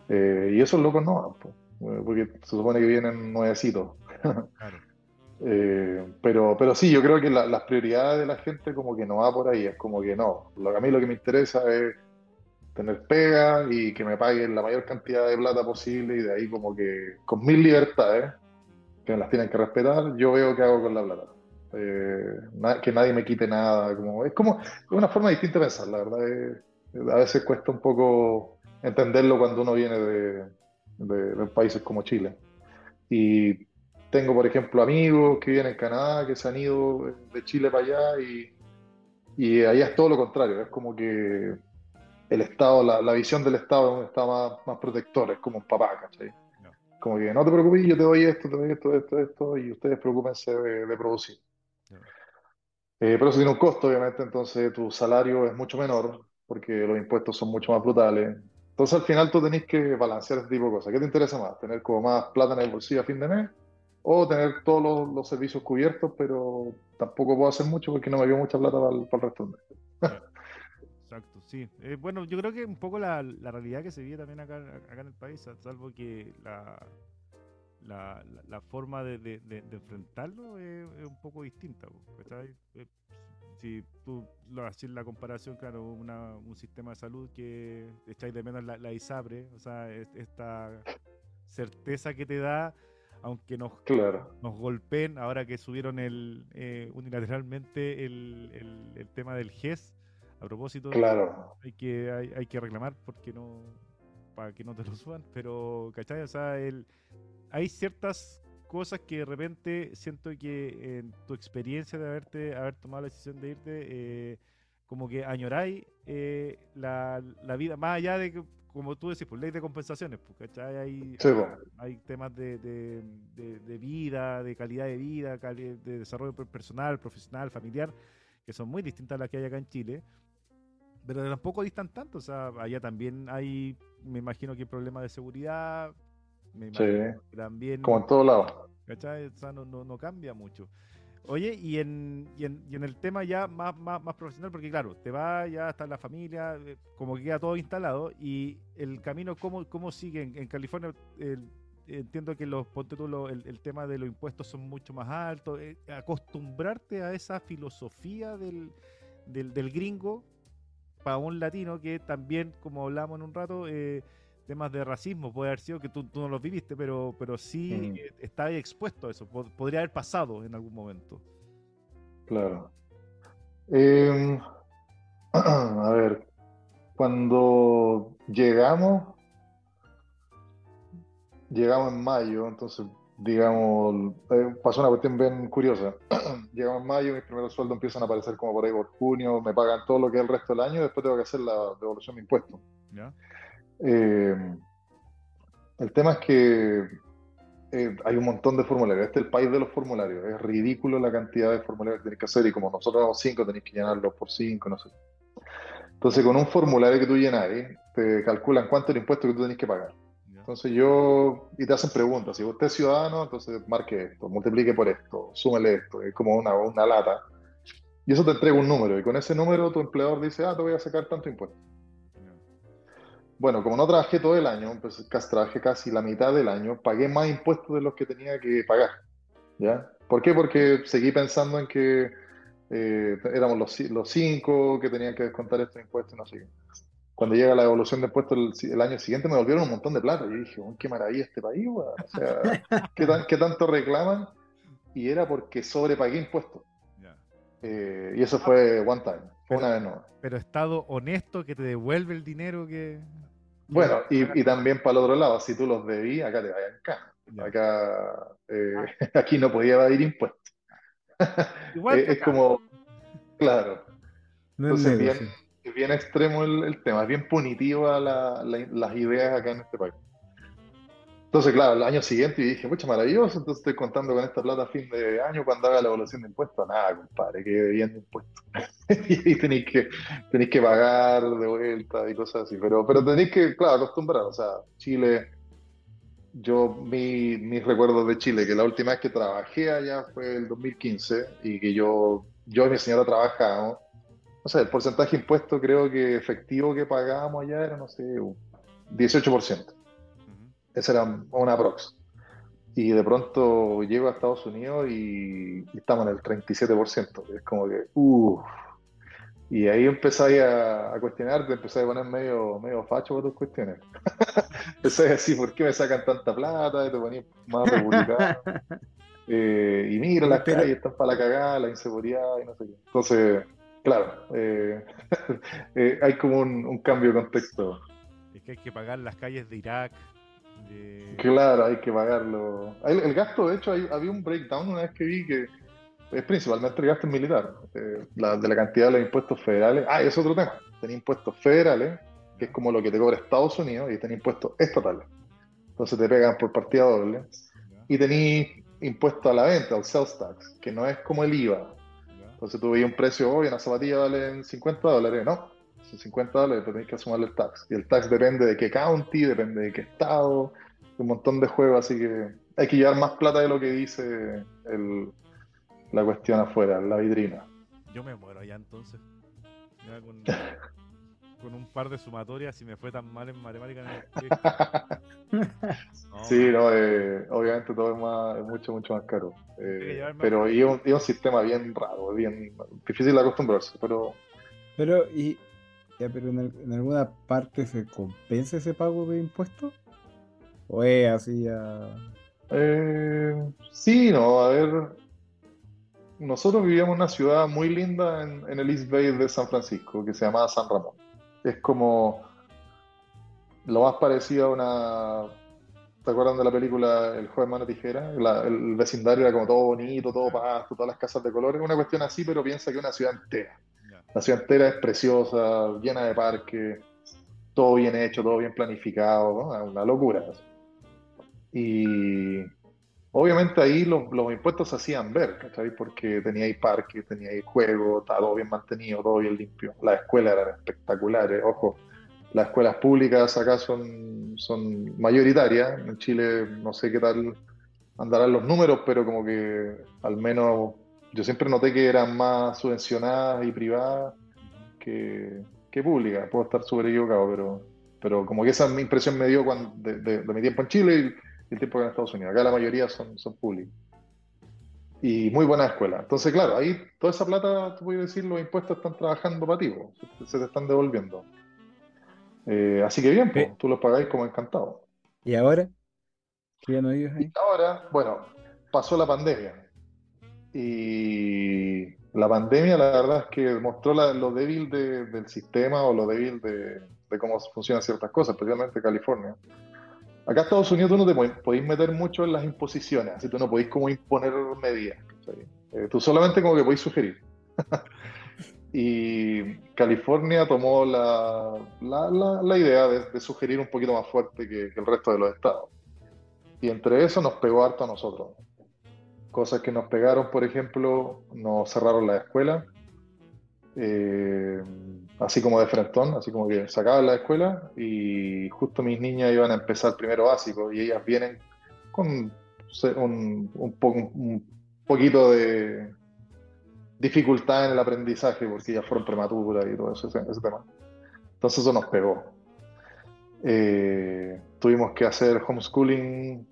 Eh, y esos locos no van, pues. Eh, porque se supone que vienen nuevecitos. Eh, pero, pero sí, yo creo que las prioridades de la gente como que no va por ahí, es como que no, a mí lo que me interesa es tener pega y que me paguen la mayor cantidad de plata posible y de ahí como que con mil libertades, que me las tienen que respetar, yo veo qué hago con la plata. Eh, que nadie me quite nada, como, es como una forma distinta de pensar, la verdad, a veces cuesta un poco entenderlo cuando uno viene de, de, países como Chile. Y tengo, por ejemplo, amigos que viven en Canadá, que se han ido de Chile para allá y, y allá es todo lo contrario, es como que el Estado, la, visión del Estado es un Estado más, protector, es como un papá, ¿cachai? Como que no te preocupes, yo te doy esto, te doy esto, esto, esto, y ustedes preocupense de, producir. Eh, pero eso tiene un costo, obviamente, entonces tu salario es mucho menor, porque los impuestos son mucho más brutales, entonces al final tú tenés que balancear ese tipo de cosas. ¿Qué te interesa más? ¿Tener como más plata en el bolsillo a fin de mes? ¿O tener todos los, servicios cubiertos, pero tampoco puedo hacer mucho porque no me dio mucha plata para el, resto del mes? Exacto, sí. Eh, bueno, yo creo que un poco la, realidad que se vive también acá, en el país, salvo que la, forma de, enfrentarlo es, un poco distinta. Eh, si tú lo haces la comparación, claro, una, un sistema de salud que echáis de menos la, ISAPRE, o sea, esta certeza que te da, aunque nos, nos golpeen, ahora que subieron el eh, unilateralmente el, el, tema del GES, a propósito, claro. hay, que, hay, hay que reclamar porque no para que no te lo suban, pero, ¿cachai? O sea, el, hay ciertas cosas que de repente siento que en tu experiencia de haberte haber tomado la decisión de irte, eh, como que añoráis eh, la, la, vida, más allá de que, como tú decís, por ley de compensaciones, pues, ¿cachai? Hay, hay temas de, de, de, vida, de calidad de vida, de desarrollo personal, profesional, familiar, que son muy distintas a las que hay acá en Chile pero tampoco distan tanto, o sea, allá también hay, me imagino que problemas de seguridad, me imagino sí, también... Como en todos lados. ¿Cachai? O sea, no, no, no, cambia mucho. Oye, y en, y en, y en el tema ya más, más, más, profesional, porque claro, te va, ya está la familia, eh, como que queda todo instalado, y el camino, ¿cómo, cómo sigue? En, California entiendo que los, ponte tú, el, el, tema de los impuestos son mucho más altos, eh, acostumbrarte a esa filosofía del, del, del gringo, para un latino que también, como hablamos en un rato, eh, temas de racismo puede haber sido que tú, no los viviste, pero, pero sí mm. está expuesto a eso. podría haber pasado en algún momento. Claro. Em, a ver, cuando llegamos, llegamos en mayo, entonces digamos, eh, pasó una cuestión bien curiosa. Llegamos en mayo, mis primeros sueldos empiezan a aparecer como por ahí por junio, me pagan todo lo que es el resto del año y después tengo que hacer la devolución de impuestos. Eh, el tema es que eh, hay un montón de formularios. Este es el país de los formularios. Es ridículo la cantidad de formularios que tienes que hacer y como nosotros somos cinco, tenéis que llenarlos por cinco, no sé. Entonces, con un formulario que tú llenas, te calculan cuánto es el impuesto que tú tenés que pagar. Entonces yo, y te hacen preguntas, si usted es ciudadano, entonces marque esto, multiplique por esto, súmele esto, es como una, una lata. Y eso te entrega un número, y con ese número tu empleador dice, ah, te voy a sacar tanto impuesto. Bueno, como no trabajé todo el año, pues trabajé casi la mitad del año, pagué más impuestos de los que tenía que pagar. ¿Ya? ¿Por qué? Porque seguí pensando en que eh, éramos los, los cinco que tenían que descontar estos impuestos y no sé qué cuando llega la evolución de impuestos el, año siguiente me volvieron un montón de plata. Y dije, qué maravilla este país, O sea, ¿qué, tanto reclaman? Y era porque sobrepagué impuestos. Eh, y eso fue one time, fue una vez no. Pero Estado honesto que te devuelve el dinero que... Bueno, y, también para el otro lado, si tú los debías, acá te vayan acá. Acá, eh, aquí no podía evadir impuestos. Igual es como, claro. Entonces, bien, es bien extremo el, tema, es bien punitiva las ideas acá en este país. Entonces, claro, el año siguiente y dije, mucha maravilloso, entonces estoy contando con esta plata a fin de año cuando haga la evaluación de impuestos. Nada, compadre, que debiendo impuestos. y tenéis que, tenéis que pagar de vuelta y cosas así. Pero, pero tenéis que, claro, acostumbrar. O sea, Chile, yo, mi, mis recuerdos de Chile, que la última vez que trabajé allá fue el 2015 y que yo, yo y mi señora trabajamos o sea, el porcentaje de impuesto creo que efectivo que pagábamos allá era, no sé, 18%. Esa era una prox. Y de pronto llego a Estados Unidos y, estamos en el 37%. Es como que, uff. Y ahí empezáis a, a cuestionarte, empezáis a poner medio, medio facho por tus cuestiones. empezáis a decir, ¿por qué me sacan tanta plata? Y te ponías más republicano. Eh, y mira, las calles están para la cagada, la inseguridad y no sé qué. Entonces, Claro, eh, eh, hay como un, cambio de contexto. Es que hay que pagar las calles de Irak. Claro, hay que pagarlo. El, gasto, de hecho, había un breakdown una vez que vi que es principalmente el gasto militar, eh, de la cantidad de los impuestos federales. Ah, es otro tema. Tenía impuestos federales, que es como lo que te cobra Estados Unidos, y tenía impuestos estatales. Entonces te pegan por partida doble. Y tenía impuesto a la venta, al sales tax, que no es como el IVA, entonces tú veías un precio, hoy una zapatilla vale 50 dólares, no, son 50 dólares, pero tienes que sumarle el tax. Y el tax depende de qué county, depende de qué estado, un montón de juegos, así que hay que llevar más plata de lo que dice el, la cuestión afuera, la vidrina. Yo me muero allá entonces. con un par de sumatorias y me fue tan mal en matemáticas. sí, no, eh, obviamente todo es, más, es mucho, mucho más caro. Eh, pero y un, un, sistema bien raro, bien difícil de acostumbrarse, pero... Pero, y, ya, pero en, alguna parte se compensa ese pago de impuestos? ¿O es así ya...? Eh, sí, no, a ver, nosotros vivíamos en una ciudad muy linda en, el East Bay de San Francisco, que se llama San Ramón. Es como lo más parecido a una... ¿Te acuerdan de la película El joven mano tijera? el vecindario era como todo bonito, todo pasto, todas las casas de colores. Una cuestión así, pero piensa que una ciudad entera. La ciudad entera es preciosa, llena de parques, todo bien hecho, todo bien planificado, ¿no? Una locura. Y Obviamente ahí los, impuestos se hacían ver, ¿cachai? Porque teníais parques, teníais juegos, estaba todo bien mantenido, todo bien limpio. Las escuelas eran espectaculares, ojo. Las escuelas públicas acá son, son mayoritarias. En Chile no sé qué tal andarán los números, pero como que al menos yo siempre noté que eran más subvencionadas y privadas que, que públicas. Puedo estar súper equivocado, pero, pero como que esa impresión me dio cuando, de, mi tiempo en Chile el tiempo que en Estados Unidos. Acá la mayoría son, son públicos. Y muy buena escuela. Entonces, claro, ahí toda esa plata, tú puedes decir, los impuestos están trabajando para ti, se, te están devolviendo. Eh, así que bien, pues, tú los pagáis como encantado. ¿Y ahora? ¿Qué no ahí? Y ahora, bueno, pasó la pandemia. Y la pandemia, la verdad es que mostró lo débil del sistema o lo débil de, de cómo funcionan ciertas cosas, especialmente California. Acá Estados Unidos tú no te podéis meter mucho en las imposiciones, así tú no podéis como imponer medidas. Eh, tú solamente como que podéis sugerir. y California tomó la, la, idea de, sugerir un poquito más fuerte que, el resto de los estados. Y entre eso nos pegó harto a nosotros. Cosas que nos pegaron, por ejemplo, nos cerraron la escuela. Eh, así como de frentón, así como que sacaban la escuela y justo mis niñas iban a empezar primero básico y ellas vienen con un, un, poquito de dificultad en el aprendizaje porque ellas fueron prematuras y todo eso, ese, tema. Entonces eso nos pegó. Eh, tuvimos que hacer homeschooling,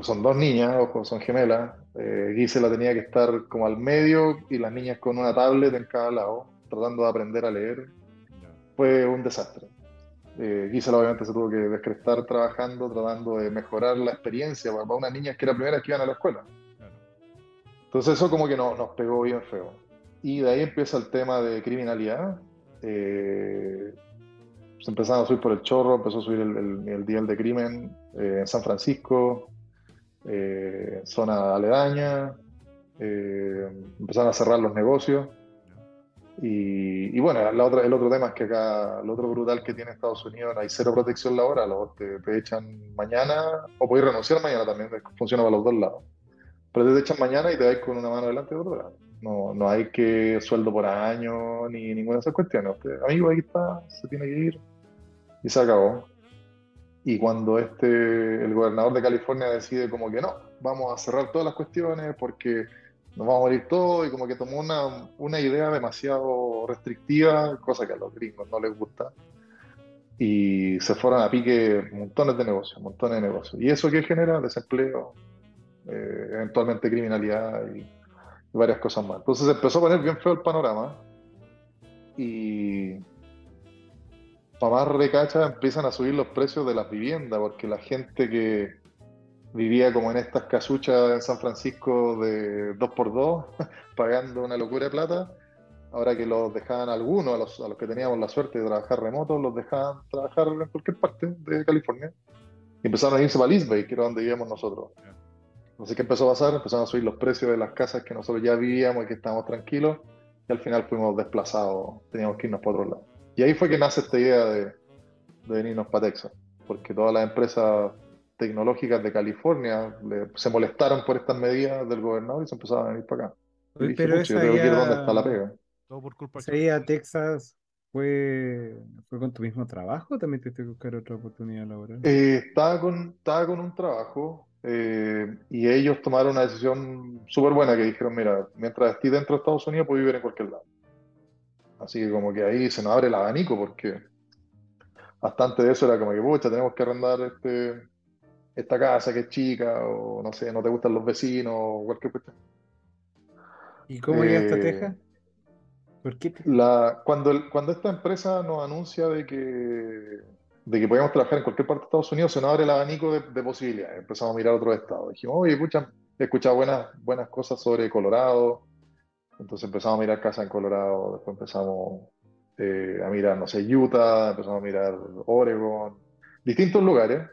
son dos niñas, ojo, son gemelas. Eh, Gisela tenía que estar como al medio y las niñas con una tablet en cada lado tratando de aprender a leer, fue un desastre. Eh, Gisela obviamente se tuvo que descrestar trabajando, tratando de mejorar la experiencia para una niña que era la primera que iban a la escuela. Entonces eso como que no, nos pegó bien feo. Y de ahí empieza el tema de criminalidad. Eh, se empezaron a subir por el chorro, empezó a subir el, el, nivel de crimen eh, en San Francisco, eh, zona aledaña, eh, empezaron a cerrar los negocios. Y, bueno, la otra, el otro tema es que acá, lo otro brutal que tiene Estados Unidos, hay cero protección laboral, o te, te echan mañana, o podéis renunciar mañana también, funciona para los dos lados. Pero te echan mañana y te vais con una mano delante y otra. No, no hay que sueldo por año, ni ninguna de esas cuestiones. Usted, amigo, ahí está, se tiene que ir. Y se acabó. Y cuando este, el gobernador de California decide como que no, vamos a cerrar todas las cuestiones porque nos vamos a morir todos y como que tomó una, una idea demasiado restrictiva, cosa que a los gringos no les gusta. Y se fueron a pique montones de negocios, montones de negocios. ¿Y eso qué genera? Desempleo, eh, eventualmente criminalidad y, varias cosas más. Entonces empezó a poner bien feo el panorama y para más recacha empiezan a subir los precios de las viviendas porque la gente que vivía como en estas casuchas en San Francisco de dos por dos, pagando una locura de plata. Ahora que los dejaban algunos, a los, a los que teníamos la suerte de trabajar remoto, los dejaban trabajar en cualquier parte de California. Y empezaron a irse para East Bay, que era donde vivíamos nosotros. Entonces, ¿qué empezó a pasar? Empezaron a subir los precios de las casas que nosotros ya vivíamos y que estábamos tranquilos. Y al final fuimos desplazados, teníamos que irnos para otro lado. Y ahí fue que nace esta idea de, de venirnos para Texas. Porque todas las empresas tecnológicas de California se molestaron por estas medidas del gobernador y se empezaron a venir para acá. pero esa dónde está la pega. Todo por culpa a Texas fue, fue con tu mismo trabajo o también te que buscar otra oportunidad laboral? Eh, estaba, con, estaba con un trabajo eh, y ellos tomaron una decisión súper buena que dijeron, mira, mientras estés dentro de Estados Unidos puedes vivir en cualquier lado. Así que como que ahí se nos abre el abanico porque bastante de eso era como que, pucha, tenemos que arrendar este, esta casa que es chica, o no sé, no te gustan los vecinos, o cualquier cuestión. ¿Y cómo eh, llegaste a Texas? ¿Por qué la, cuando, cuando esta empresa nos anuncia de que, de que podíamos trabajar en cualquier parte de Estados Unidos, se nos abre el abanico de, posibilidades. Empezamos a mirar otros estados. Dijimos, oye, pucha, he escuchado buenas, buenas cosas sobre Colorado. Entonces empezamos a mirar casas en Colorado, después empezamos eh, a mirar, no sé, Utah, empezamos a mirar Oregon, distintos lugares.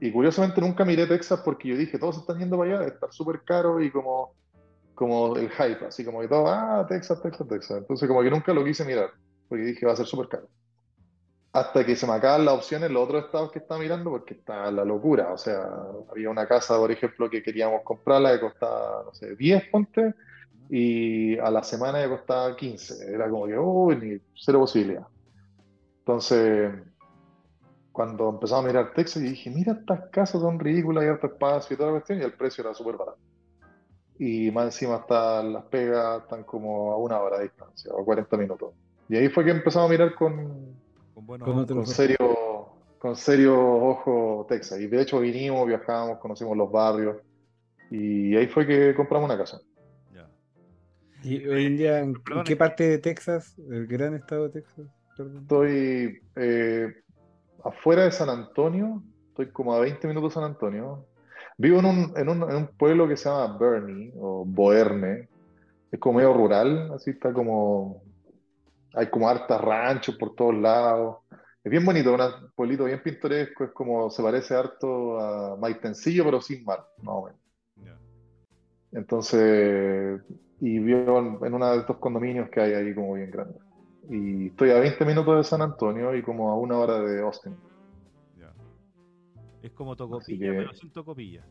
Y curiosamente nunca miré Texas porque yo dije, todos están yendo para allá, está súper caro y como, como el hype, así como que todo, ah, Texas, Texas, Texas. Entonces como que nunca lo quise mirar, porque dije, va a ser súper caro. Hasta que se me acaban las opciones los otros estados que estaba mirando, porque está la locura. O sea, había una casa, por ejemplo, que queríamos comprarla que costaba, no sé, 10 ponte, y a la semana ya costaba 15. Era como que, uy, ni cero posibilidad. Entonces, cuando empezamos a mirar Texas, y dije, mira, estas casas son ridículas, y harto espacio y toda la cuestión, y el precio era súper barato. Y más encima están las pegas, están como a una hora de distancia, o 40 minutos. Y ahí fue que empezamos a mirar con, con, serio, con serio ojo Texas. Y de hecho vinimos, viajamos, conocimos los barrios, y ahí fue que compramos una casa. ¿Y hoy en día en, qué parte de Texas? ¿El gran estado de Texas? Estoy eh, afuera de San Antonio, estoy como a 20 minutos de San Antonio. Vivo en un, en un, en un pueblo que se llama Bernie o Boerne. Es como medio rural, así está como. Hay como hartas ranchos por todos lados. Es bien bonito, un pueblito bien pintoresco, es como se parece harto a Maitencillo, pero sin mar, más o menos. Entonces, y vivo en, uno de estos condominios que hay ahí como bien grande. Y estoy a 20 minutos de San Antonio y como a una hora de Austin. Ya. Es como Tocopilla, pero sin Tocopilla.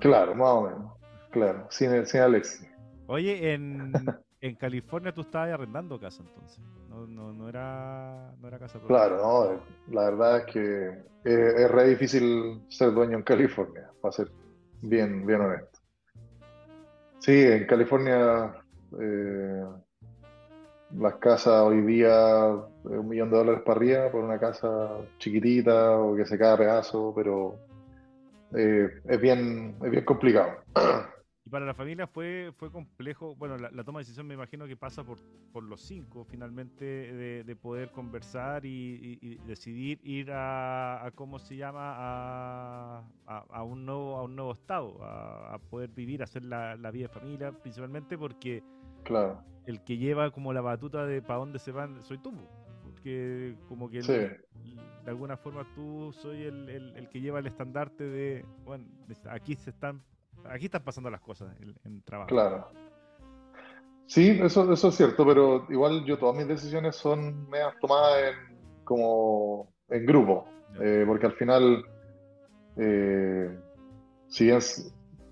Claro, más o menos. Claro, sin, sin Alexi. Oye, en, en California tú estabas arrendando casa entonces. No, no, no, era, no era casa propia. Claro, no. La verdad es que es, es re difícil ser dueño en California, para ser bien, bien honesto. Sí, en California eh, las casas hoy día un millón de dólares para arriba por una casa chiquitita o que se cae a pedazo, pero eh, es bien es bien complicado. para la familia fue, fue complejo. Bueno, la, toma de decisión me imagino que pasa por, por los cinco, finalmente, de, poder conversar y, decidir ir a, ¿cómo se llama? A, a, un, nuevo, a un nuevo estado, a, poder vivir, hacer la, vida de familia, principalmente porque claro. El que lleva como la batuta de para dónde se van soy tú. Porque como que de alguna forma tú soy el, el que lleva el estandarte de, bueno, aquí se están aquí están pasando las cosas en, trabajo. Claro. Sí, eso, eso es cierto, pero igual yo todas mis decisiones son medias tomadas en, como en grupo, eh, porque al final, eh, si bien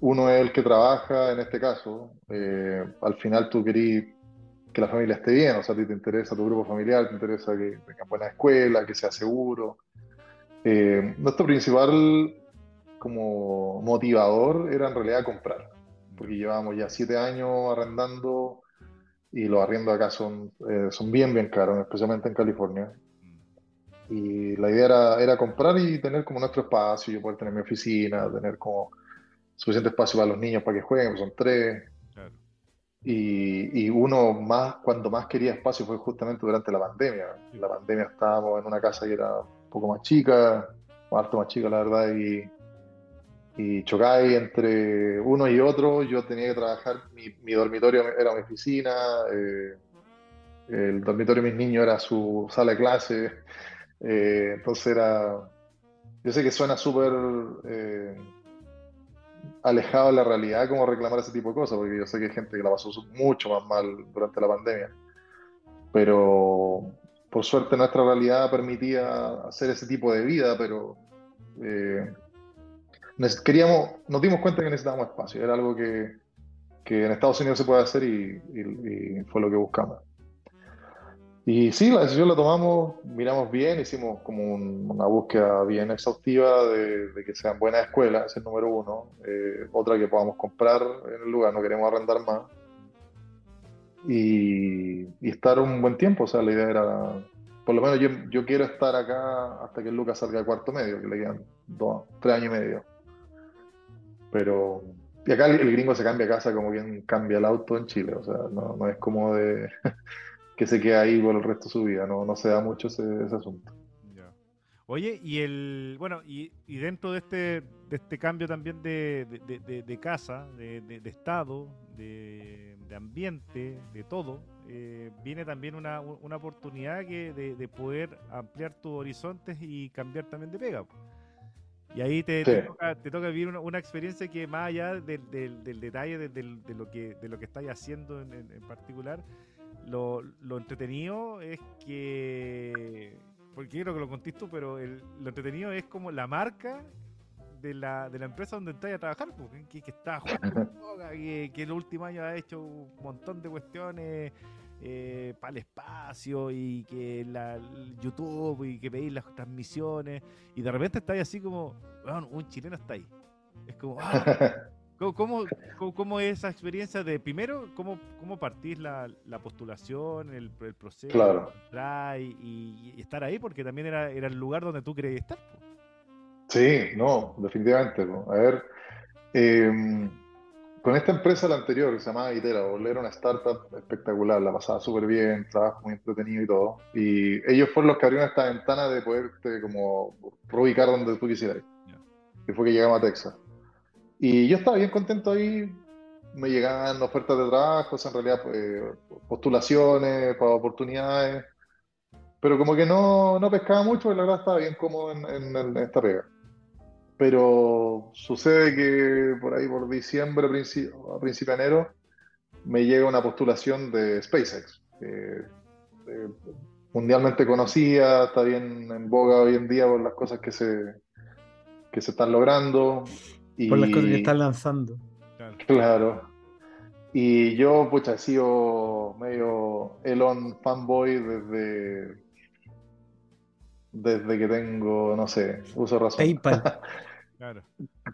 uno es el que trabaja en este caso, eh, al final tú querís que la familia esté bien, o sea, a ti te interesa tu grupo familiar, te interesa que tengan buena escuela, que sea seguro. nuestro principal como motivador era en realidad comprar, porque llevábamos ya siete años arrendando y los arriendos acá son, eh, son bien, bien caros, especialmente en California. Y la idea era, era comprar y tener como nuestro espacio, yo poder tener mi oficina, tener como suficiente espacio para los niños para que jueguen, pues son tres. Y, y, uno más, cuando más quería espacio fue justamente durante la pandemia. En la pandemia estábamos en una casa que era un poco más chica, harto más chica la verdad, y, y chocáis entre uno y otro. Yo tenía que trabajar, mi, dormitorio era mi oficina, eh, el dormitorio de mis niños era su sala de clase. Eh, entonces era. Yo sé que suena súper eh, alejado de la realidad como reclamar ese tipo de cosas, porque yo sé que hay gente que la pasó mucho más mal durante la pandemia. Pero por suerte nuestra realidad permitía hacer ese tipo de vida, pero queríamos, nos dimos cuenta que necesitábamos espacio, era algo que, que en Estados Unidos se puede hacer y, fue lo que buscamos. Y sí, la decisión la tomamos, miramos bien, hicimos como una búsqueda bien exhaustiva de, que sean buenas escuelas, ese es el número uno. Eh, otra que podamos comprar en el lugar, no queremos arrendar más. y, estar un buen tiempo. O sea, la idea era, por lo menos yo, quiero estar acá hasta que Lucas salga de cuarto medio, que le quedan dos, tres años y medio. Pero, y acá el, gringo se cambia casa como quien cambia el auto en Chile, o sea, no, no es como de que se queda ahí por el resto de su vida, no, no se da mucho ese, ese asunto. Oye, y el bueno, y, y, dentro de este, de este cambio también de, de, de, casa, de, estado, de, ambiente, de todo, eh, viene también una, una oportunidad que de, poder ampliar tus horizontes y cambiar también de pega. Y ahí te, toca, te toca, vivir una, experiencia que más allá del, del, detalle de, lo que, de lo que estáis haciendo en, en, particular, lo, lo entretenido es que porque quiero que lo contéis tú, pero lo entretenido es como la marca de la, de la empresa donde estás a trabajar, que, que está jugando, que, que el último año ha hecho un montón de cuestiones eh, para el espacio y que la YouTube y que veis las transmisiones y de repente estáis así como, un chileno está ahí. Es como, ah, ¿Cómo, cómo, es esa experiencia de primero, cómo, cómo partís la, la postulación, el, el proceso, claro. y, y, estar ahí? Porque también era, era el lugar donde tú querías estar. Sí, no, definitivamente. A ver, em, con esta empresa, la anterior, que se llamaba Itera, era una startup espectacular, la pasaba súper bien, trabajo muy entretenido y todo. Y ellos fueron los que abrieron esta ventana de poderte como reubicar donde tú quisieras. Y fue que llegamos a Texas. Y yo estaba bien contento ahí. Me llegaban ofertas de trabajo, en realidad pues, postulaciones para oportunidades. Pero como que no, no pescaba mucho, y la verdad estaba bien cómodo en, esta pega. Pero sucede que por ahí, por diciembre, a principio, de enero, me llega una postulación de SpaceX. mundialmente conocida, está bien en boga hoy en día por las cosas que se, que se están logrando. Por las cosas que están lanzando. Claro. Y yo, pucha, he sido medio Elon fanboy desde. Desde que tengo, no sé, uso razón. PayPal. claro.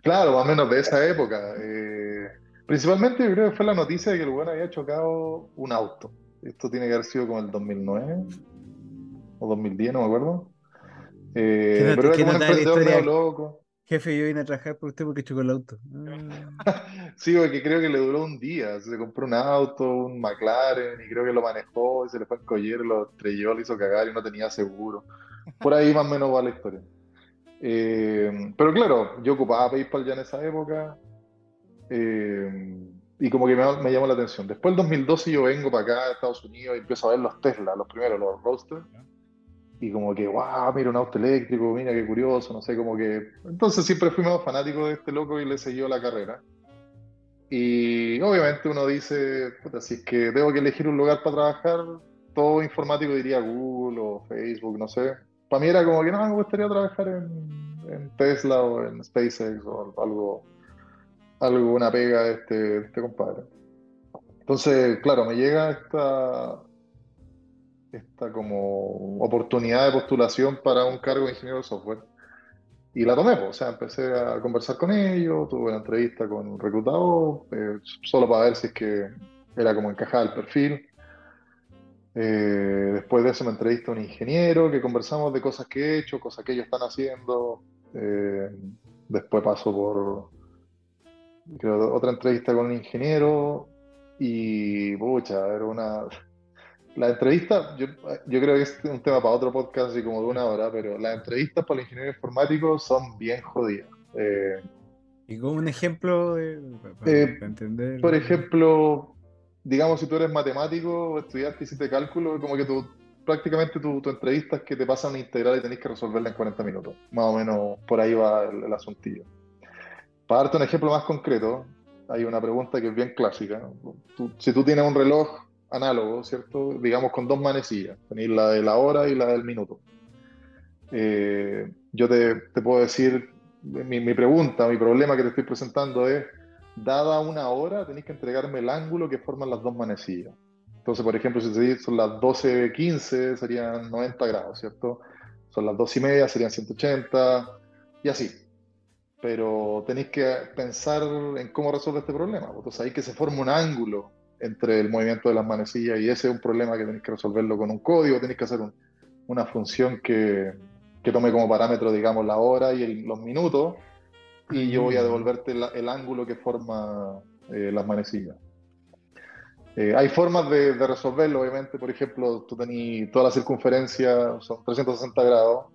Claro, más o menos de esa época. Eh, principalmente yo creo que fue la noticia de que el bueno había chocado un auto. Esto tiene que haber sido como el 2009 o 2010, no me acuerdo. Eh, pero era como un emprendedor medio loco. Jefe, yo vine a trabajar por usted porque chocó el auto. Ah. sí, porque creo que le duró un día. Se compró un auto, un McLaren, y creo que lo manejó, y se le fue a collar, lo estrelló, le hizo cagar y no tenía seguro. Por ahí más o menos va la historia. Eh, pero claro, yo ocupaba PayPal ya en esa época. Eh, y como que me, me, llamó la atención. Después del 2012 yo vengo para acá a Estados Unidos y empiezo a ver los Tesla, los primeros, los Roadster y como que, wow, mira un auto eléctrico, mira qué curioso, no sé, como que... Entonces siempre fui más fanático de este loco y le siguió la carrera. Y obviamente uno dice, puta, si es que tengo que elegir un lugar para trabajar, todo informático diría Google o Facebook, no sé. Para mí era como que no, me gustaría trabajar en, Tesla o en SpaceX o algo, algo una pega este, de este compadre. Entonces, claro, me llega esta, esta como oportunidad de postulación para un cargo de ingeniero de software. Y la tomé, pues, o sea, empecé a conversar con ellos, tuve una entrevista con un reclutador, eh, solo para ver si es que era como encajaba el perfil. Eh, después de eso me entrevista un ingeniero, que conversamos de cosas que he hecho, cosas que ellos están haciendo. Eh, después paso por otra entrevista con un ingeniero y, pucha, era una la entrevista, yo, yo, creo que es un tema para otro podcast así como de una hora, pero las entrevistas para el ingeniero informático son bien jodidas. Eh, y como un ejemplo de, eh, entender. Por ejemplo, digamos, si tú eres matemático, estudiaste, hiciste cálculo, como que tú, prácticamente tu, tu entrevista es que te pasan una integral y tenés que resolverla en 40 minutos. Más o menos por ahí va el, asuntillo. Para darte un ejemplo más concreto, hay una pregunta que es bien clásica. si tú tienes un reloj análogo, ¿cierto? Digamos con dos manecillas, tenéis la de la hora y la del minuto. Eh, yo te, puedo decir, mi, pregunta, mi problema que te estoy presentando es, dada una hora, tenéis que entregarme el ángulo que forman las dos manecillas. Entonces, por ejemplo, si son las 12.15, serían 90 grados, ¿cierto? Son las 2 y media, serían 180, y así. Pero tenéis que pensar en cómo resolver este problema. Entonces, ahí que se forma un ángulo entre el movimiento de las manecillas y ese es un problema que tenéis que resolverlo con un código, tenéis que hacer una función que, que, tome como parámetro, digamos, la hora y los minutos y yo voy a mm. devolverte el ángulo que forma eh, las manecillas. Eh, hay formas de, resolverlo, obviamente. Por ejemplo, tú tenés toda la circunferencia, son 360 grados.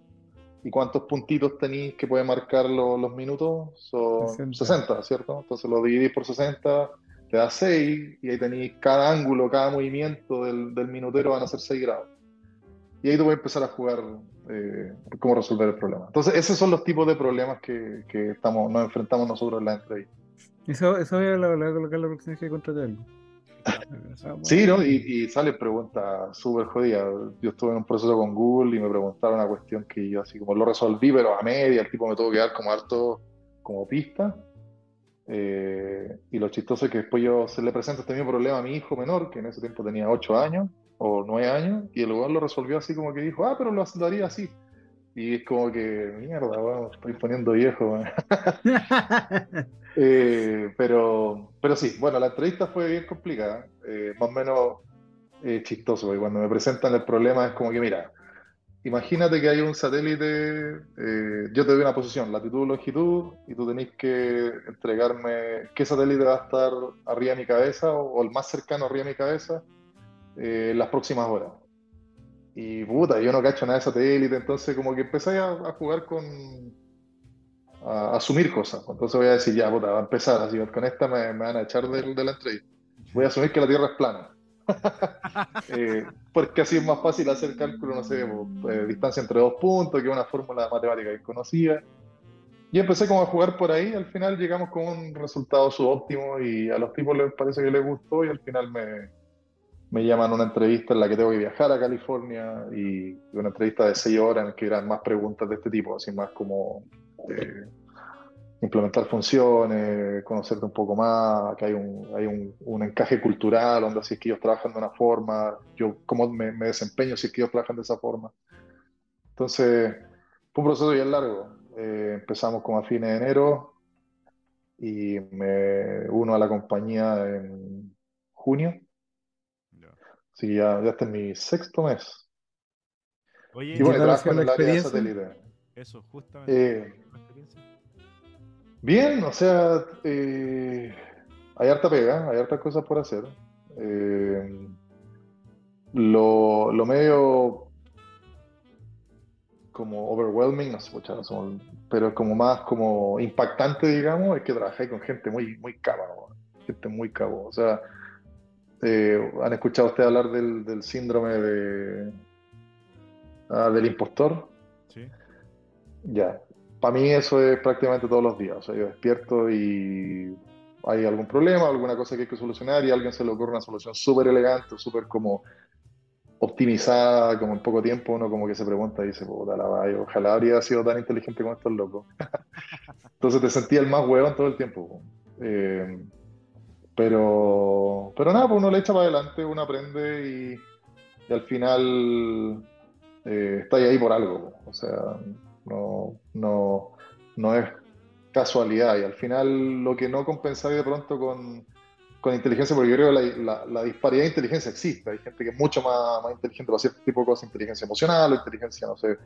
¿Y cuántos puntitos tenéis que puede marcar los minutos? Son 60. ¿cierto? Entonces lo dividís por 60, te da 6, y ahí tenéis cada ángulo, cada movimiento del, del, minutero van a ser 6 grados. Y ahí tú puedes empezar a jugar eh, cómo resolver el problema. Entonces, esos son los tipos de problemas que, que estamos, nos enfrentamos nosotros en la entrevista. Eso, eso voy a colocar la próxima vez que contratar Sí, ¿no? Y, y sale preguntas súper jodidas. Yo estuve en un proceso con Google y me preguntaron una cuestión que yo así como lo resolví, pero a media, el tipo me tuvo que dar como harto como pista. Eh, y lo chistoso es que después yo se le presento este mismo problema a mi hijo menor, que en ese tiempo tenía 8 años o 9 años, y el lugar lo resolvió así como que dijo, ah, pero lo, haría así. Y es como que, mierda, bueno, estoy poniendo viejo. Eh, pero, pero sí, bueno, la entrevista fue bien complicada, eh, más o menos eh, chistoso, porque cuando me presentan el problema es como que, mira, imagínate que hay un satélite, yo te doy una posición, latitud, longitud, y tú tenés que entregarme qué satélite va a estar arriba de mi cabeza o, el más cercano arriba de mi cabeza en las próximas horas. Y puta, yo no cacho nada de satélite, entonces como que empecé a jugar con a, asumir cosas. Entonces voy a decir, ya, puta, va a empezar, así con esta me, van a echar de, de, la entrevista. Voy a asumir que la Tierra es plana. Eh, porque así es más fácil hacer cálculo, no sé, pues, distancia entre dos puntos, que una fórmula matemática desconocida. Y empecé como a jugar por ahí, al final llegamos con un resultado subóptimo y a los tipos les parece que les gustó y al final me, me llaman a una entrevista en la que tengo que viajar a California y una entrevista de seis horas en la que eran más preguntas de este tipo, así más como eh, implementar funciones, conocerte un poco más, que hay un, hay un, un, encaje cultural, donde si es que ellos trabajan de una forma, yo cómo me, desempeño si es que ellos trabajan de esa forma. Entonces, fue un proceso bien largo. Eh, empezamos como a fines de enero y me uno a la compañía en junio. Así que ya, ya este es mi sexto mes. Oye, y bueno, trabajo en el área de satélite. Eso, justamente. Eh, bien, o sea, eh, hay harta pega, hay hartas cosas por hacer. Eh, lo, lo, medio como overwhelming, no sé, pero como más como impactante, digamos, es que trabajé con gente muy, muy cama, gente muy cabo. O sea, ¿han escuchado ustedes hablar del, del síndrome de, ah, del impostor? Sí. Ya, para mí eso es prácticamente todos los días. O sea, yo despierto y hay algún problema, alguna cosa que hay que solucionar y a alguien se le ocurre una solución súper elegante, súper como optimizada, como en poco tiempo, uno como que se pregunta y dice, puta la vaya, ojalá habría sido tan inteligente como estos locos. Entonces te sentía el más huevón todo el tiempo. Eh, pero, pero nada, pues uno le echa para adelante, uno aprende y, al final eh, está ahí por algo. O sea, no, no, no es casualidad. Y al final lo que no compensáis de pronto con, con inteligencia, porque yo creo que la, la, disparidad de inteligencia existe. Hay gente que es mucho más, más inteligente para cierto tipo de cosas, inteligencia emocional o inteligencia, no sé,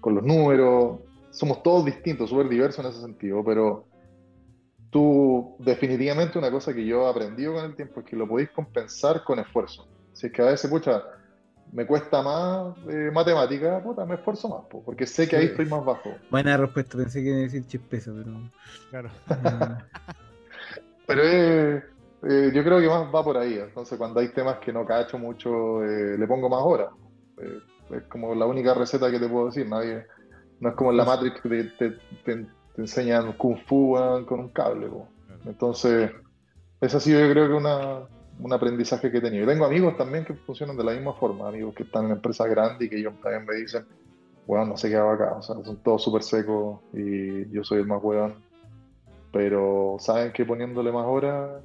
con los números. Somos todos distintos, súper diversos en ese sentido, pero tú definitivamente una cosa que yo he aprendido con el tiempo es que lo podéis compensar con esfuerzo. Si es que a veces, pucha, me cuesta más eh, matemática, puta, me esfuerzo más, porque sé que ahí estoy más bajo. Buena respuesta, pensé que iba a decir chispeza, pero. Claro. pero eh, eh, yo creo que más va por ahí. Entonces, cuando hay temas que no cacho mucho, eh, le pongo más horas. es como la única receta que te puedo decir. Nadie, no es como en la Matrix que te, te, enseñan Kung Fu con un cable. Entonces, esa ha sido, yo creo que una un aprendizaje que he tenido. Y tengo amigos también que funcionan de la misma forma, amigos que están en empresas grandes y que ellos también me dicen, bueno, no sé qué hago acá, o sea, son todos súper secos y yo soy el más weón. Pero saben que poniéndole más horas,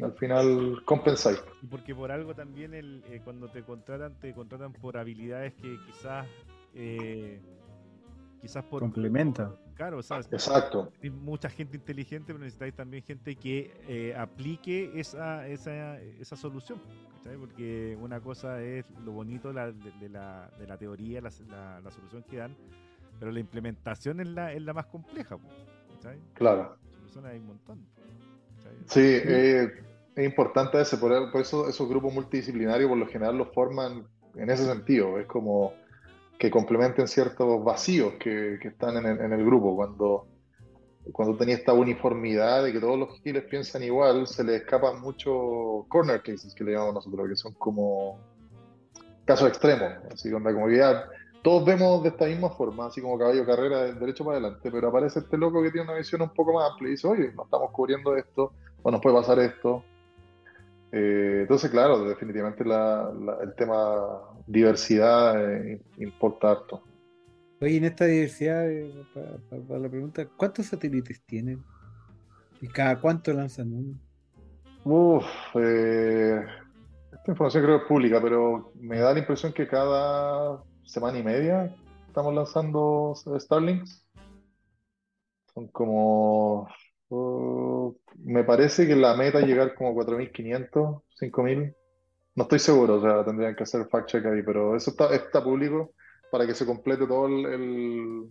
al final compensáis. Y porque por algo también el, eh, cuando te contratan, te contratan por habilidades que quizás... Eh, quizás por... Complementa. Claro, ¿sabes? Exacto. Hay mucha gente inteligente, pero necesitáis también gente que eh, aplique esa, esa, esa solución. Porque una cosa es lo bonito de, la, de la teoría, la, la, solución que dan, pero la implementación es la, es la más compleja. Claro. Hay un montón. Sí, eh, es importante ese, por, eso esos grupos multidisciplinarios por lo general los forman en ese sentido, es como que complementen ciertos vacíos que, están en el, grupo. Cuando, cuando tenía esta uniformidad de que todos los giles piensan igual, se les escapan muchos corner cases que le llamamos nosotros, que son como casos extremos, así como, como que ya todos vemos de esta misma forma, así como caballo carrera del derecho para adelante, pero aparece este loco que tiene una visión un poco más amplia y dice, oye, no estamos cubriendo esto, o nos puede pasar esto, eh, entonces, claro, definitivamente el tema diversidad eh, importa harto. Oye, en esta diversidad, eh, para, la pregunta, ¿cuántos satélites tienen? ¿Y cada cuánto lanzan uno? Uf, esta información creo que es pública, pero me da la impresión que cada semana y media estamos lanzando Starlinks. Son como Uh, me parece que la meta es llegar como a 4.500, 5.000. No estoy seguro, o sea, tendrían que hacer fact check ahí, pero eso está, está público para que se complete todo el,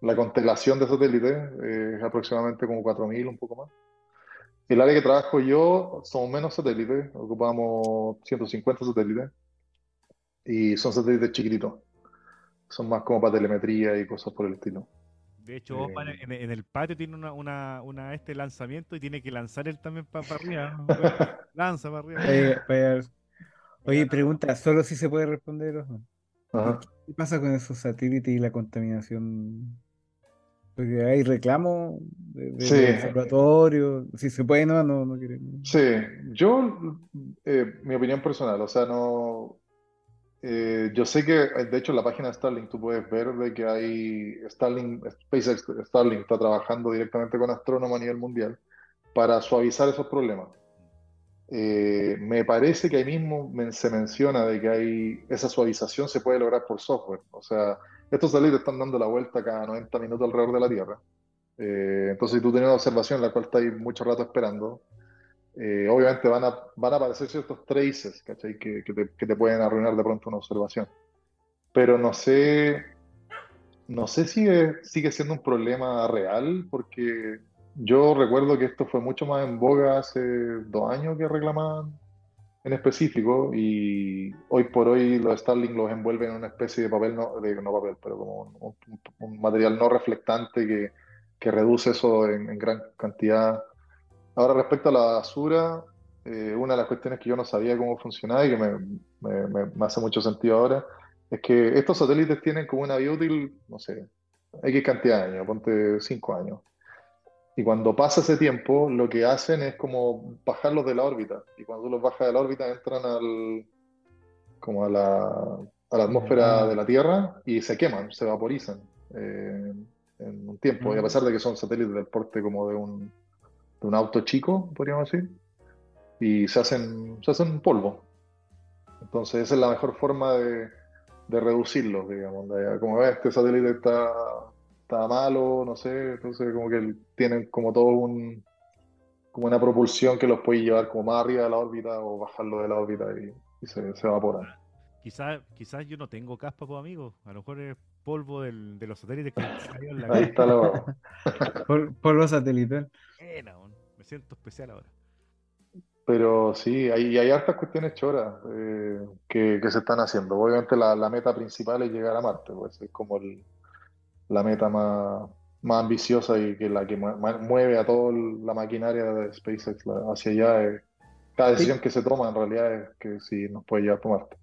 la constelación de satélites, es aproximadamente como 4.000, un poco más. El área que trabajo yo somos menos satélites, ocupamos 150 satélites y son satélites chiquititos. Son más como para telemetría y cosas por el estilo. De hecho, en, el patio tiene una, una, una, este lanzamiento y tiene que lanzar él también para arriba. Lanza para arriba. Oye, pregunta, ¿solo si se puede responder? ¿Qué pasa con esos satélites y la contaminación? Porque hay reclamos de, de, Si se puede, no, no, no Sí, yo, eh, mi opinión personal, o sea, no, eh, yo sé que, eh, de hecho, en la página de Starlink tú puedes ver de que hay Starlink, SpaceX Starlink está trabajando directamente con astrónomos a nivel mundial para suavizar esos problemas. Eh, me parece que ahí mismo se menciona de que hay esa suavización se puede lograr por software. O sea, estos satélites están dando la vuelta cada 90 minutos alrededor de la Tierra. entonces, si tú tienes una observación en la cual estás mucho rato esperando, eh, obviamente van a, van a aparecer ciertos traces. Que, que, te, que, te, pueden arruinar de pronto una observación. Pero no sé, no sé si sigue siendo un problema real, porque yo recuerdo que esto fue mucho más en boga hace dos años que reclamaban en específico, y hoy por hoy los Starlink los envuelven en una especie de papel, no, de, no papel, pero como un, material no reflectante que, que reduce eso en gran cantidad Ahora, respecto a la basura, eh, una de las cuestiones que yo no sabía cómo funcionaba y que me, hace mucho sentido ahora, es que estos satélites tienen como una vida útil, no sé, X cantidad de años, ponte 5 años. Y cuando pasa ese tiempo, lo que hacen es como bajarlos de la órbita. Y cuando los bajas de la órbita, entran al, como a la, a la atmósfera de la Tierra y se queman, se vaporizan eh, en un tiempo. Y a pesar de que son satélites del porte como de un de un auto chico, podríamos decir, y se hacen, se hacen polvo. Entonces esa es la mejor forma de, de reducirlos, digamos. como ves, este satélite está, está malo, no sé, entonces como que tienen como todo un como una propulsión que los puede llevar como más arriba de la órbita o bajarlo de la órbita y, se, se evaporan. Quizás quizás yo no tengo caspa, pues, amigo. A lo mejor es polvo del, de los satélites que en la Ahí está la polvo satelital. me siento especial ahora. Pero sí, hay, hay hartas cuestiones choras eh, que, que, se están haciendo. Obviamente la, la, meta principal es llegar a Marte, pues es como el, la meta más, más ambiciosa y que la que mueve a toda la maquinaria de SpaceX hacia allá. cada decisión que se toma en realidad es que sí nos puede llevar a Marte.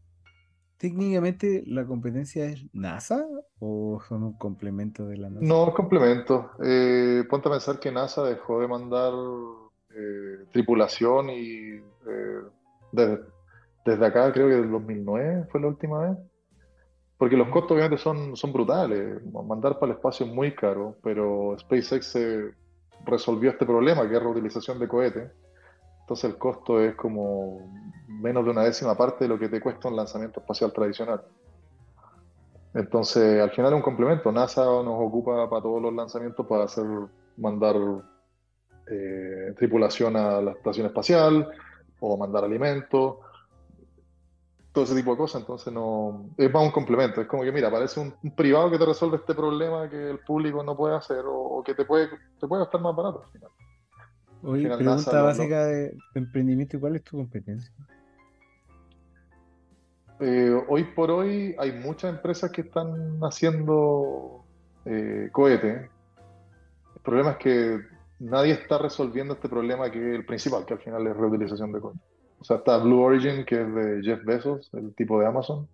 ¿Técnicamente la competencia es NASA o son un complemento de la NASA? No, complemento. Eh, ponte a pensar que NASA dejó de mandar eh, tripulación y eh, desde, acá creo que del 2009 fue la última vez. Porque los costos obviamente son, son brutales. Mandar para el espacio es muy caro, pero SpaceX resolvió este problema que es reutilización de cohetes entonces el costo es como menos de una décima parte de lo que te cuesta un lanzamiento espacial tradicional. Entonces, al final es un complemento. NASA nos ocupa para todos los lanzamientos para hacer, mandar eh, tripulación a la estación espacial o mandar alimentos, todo ese tipo de cosas. Entonces, no es más un complemento. Es como que, mira, parece un, privado que te resuelve este problema que el público no puede hacer o, que te puede, te puede más barato al final. Oye, pregunta básica de emprendimiento: ¿cuál es tu competencia? Eh, hoy por hoy hay muchas empresas que están haciendo eh, cohetes. El problema es que nadie está resolviendo este problema que es el principal, que al final es reutilización de cohetes. O sea, está Blue Origin, que es de Jeff Bezos, el tipo de Amazon.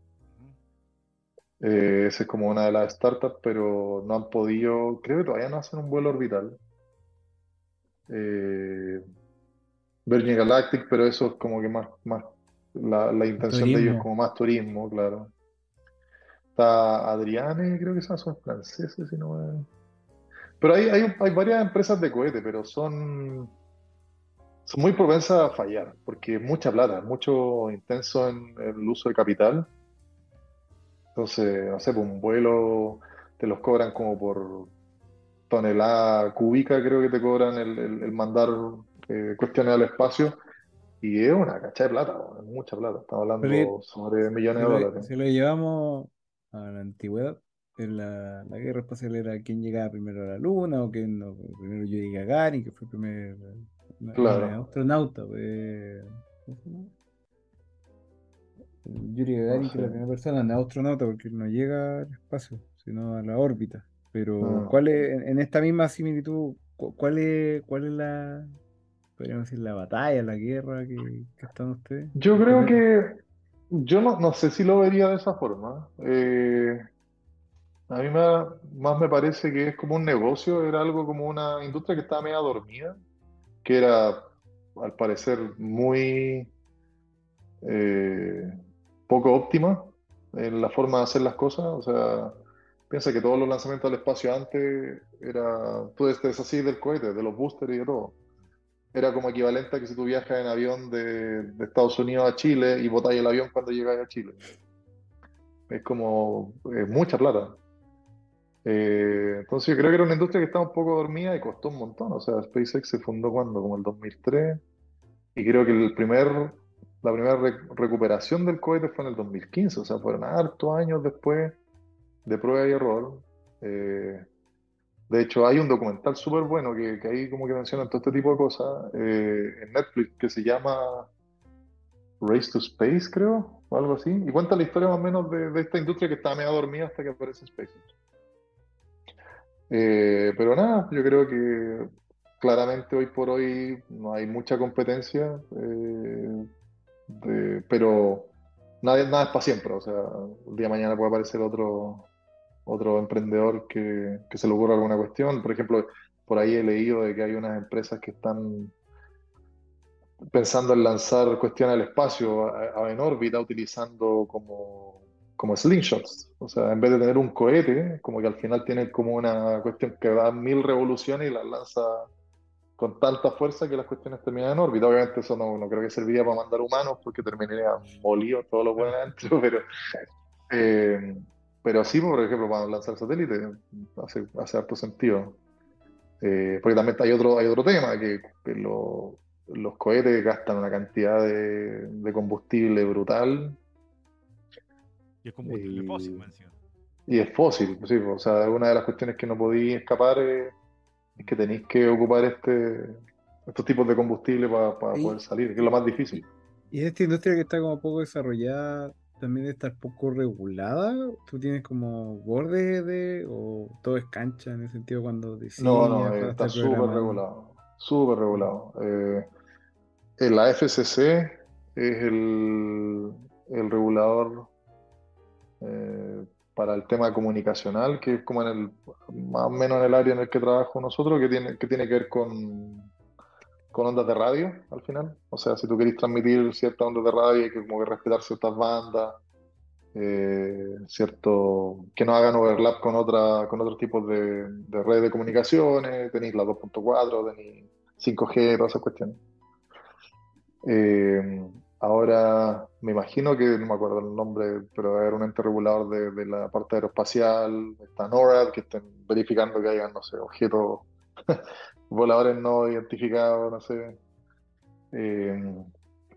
Eh, esa es como una de las startups, pero no han podido, creo que todavía no hacen un vuelo orbital. Eh, Virgin Galactic, pero eso es como que más, más la, intención de ellos como más turismo, claro. Está Adriane, creo que son, son franceses, si no Pero hay, hay, varias empresas de cohete, pero son, son muy propensas a fallar, porque es mucha plata, mucho intenso en el uso de capital. Entonces, no sé, por pues, un vuelo te los cobran como por tonelada cúbica, creo que te cobran el, mandar eh, cuestiones al espacio. Y es una cacha de plata, es mucha plata. Estamos hablando sobre millones de dólares. Si lo llevamos a la antigüedad, en la, guerra espacial era quién llegaba primero a la luna o quién no, primero yo llegué a Gary, que fue el primer astronauta. Pues, Yuri Gagarin, que es la primera persona, no astronauta porque no llega al espacio, sino a la órbita. Pero, ah. ¿cuál es, en esta misma similitud, cuál es, cuál es la, podríamos decir, la batalla, la guerra que, están ustedes? Yo creo que, yo no, no, sé si lo vería de esa forma. Eh, a mí más me parece que es como un negocio, era algo como una industria que estaba media dormida, que era al parecer muy eh, poco óptima en la forma de hacer las cosas. O sea, piensa que todos los lanzamientos al espacio antes era, tú es así del cohete, de los boosters y de todo era como equivalente a que si tú viajas en avión de, Estados Unidos a Chile y botáis el avión cuando llegáis a Chile. Es como es mucha plata. Eh, entonces yo creo que era una industria que estaba un poco dormida y costó un montón. O sea, SpaceX se fundó cuando, como el 2003. Y creo que el primer, la primera recuperación del cohete fue en el 2015. O sea, fueron hartos años después de prueba y error. Eh, de hecho, hay un documental súper bueno que, que, ahí como que mencionan todo este tipo de cosas eh, en Netflix que se llama Race to Space, creo, o algo así. Y cuenta la historia más o menos de, esta industria que estaba medio dormida hasta que aparece SpaceX. Eh, pero nada, yo creo que claramente hoy por hoy no hay mucha competencia, pero nada, nada es para siempre. O sea, el día de mañana puede aparecer otro, otro emprendedor que, se le ocurra alguna cuestión. Por ejemplo, por ahí he leído de que hay unas empresas que están pensando en lanzar cuestiones al espacio en órbita utilizando como, como slingshots. O sea, en vez de tener un cohete, como que al final tiene como una cuestión que da mil revoluciones y las lanza con tanta fuerza que las cuestiones terminan en órbita. Obviamente eso no, creo que serviría para mandar humanos porque terminaría molidos todos los buenos adentro, pero... Eh, pero sí, por ejemplo, para lanzar satélite hace, hace harto sentido. Eh, porque también hay otro, hay otro tema, que, los cohetes gastan una cantidad de, combustible brutal. Y es combustible fósil, Y es fósil, pues sí, o sea, una de las cuestiones que no podéis escapar es, que tenéis que ocupar este, estos tipos de combustible para poder salir, que es lo más difícil. Y esta industria que está como poco desarrollada, también estar poco regulada? ¿Tú tienes como borde de o todo es cancha en el sentido cuando No, no, está súper regulado, súper regulado. Eh, la FCC es el, el regulador eh, para el tema comunicacional, que es como en el, más o menos en el área en el que trabajo nosotros, que tiene que, tiene que ver con con ondas de radio al final. O sea, si tú querés transmitir ciertas ondas de radio, hay que como que respetar ciertas bandas, eh, cierto, que no hagan overlap con otra, con otros tipos de, de redes de comunicaciones, tenéis la 2.4, tenéis 5G, todas esas cuestiones. Eh, ahora me imagino que, no me acuerdo el nombre, pero era un ente regulador de, la parte aeroespacial, está NORAD, que estén verificando que hayan, no sé, objetos voladores no identificados, no sé. Eh,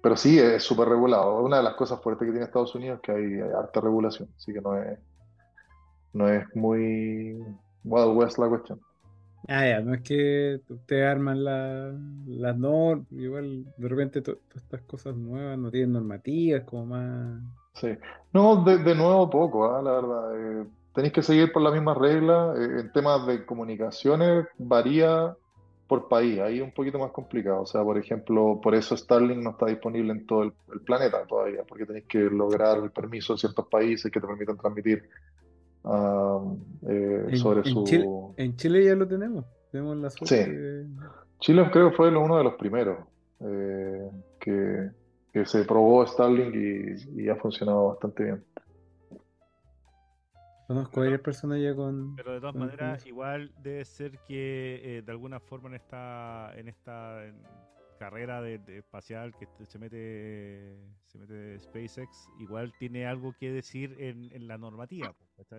pero sí, es súper regulado. Una de las cosas fuertes que tiene Estados Unidos es que hay, harta regulación, así que no es, no es muy Wild West la cuestión. Ah, ya, no es que ustedes arman las la normas, igual de repente todas estas cosas nuevas no tienen normativas, como más... Sí, no, de, de nuevo poco, ¿ah? la verdad. Eh, tenéis que seguir por las mismas reglas. Eh, en temas de comunicaciones varía por país, ahí es un poquito más complicado. O sea, por ejemplo, por eso Starlink no está disponible en todo el, planeta todavía, porque tenéis que lograr el permiso de ciertos países que te permitan transmitir eh, sobre en su... Chile, en Chile ya lo tenemos, tenemos la suerte sí. Chile creo que fue uno de los primeros eh, que, que, se probó Starlink y, y ha funcionado bastante bien. Conozco a varias personas ya con. Pero de todas maneras, igual debe ser que eh, de alguna forma en esta en esta carrera de, espacial que se mete se mete SpaceX, igual tiene algo que decir en, en la normativa.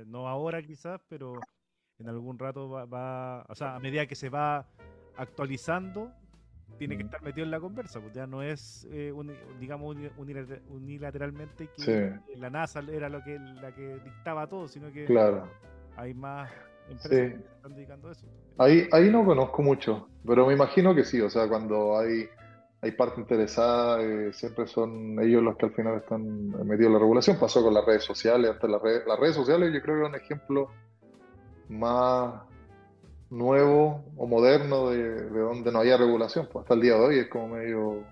No ahora quizás, pero en algún rato va, va, o sea, a medida que se va actualizando, tiene que estar metido en la conversa, pues ya no es, eh, digamos, unilateralmente que la NASA era lo que, la que dictaba todo, sino que hay más empresas que están dedicando a eso. Ahí, ahí no conozco mucho, pero me imagino que sí, o sea, cuando hay, hay parte interesada, eh, siempre son ellos los que al final están metidos en la regulación. Pasó con las redes sociales, hasta las redes, las redes sociales yo creo que es un ejemplo más nuevo o moderno de, donde no había regulación. Pues hasta el día de hoy es como medio,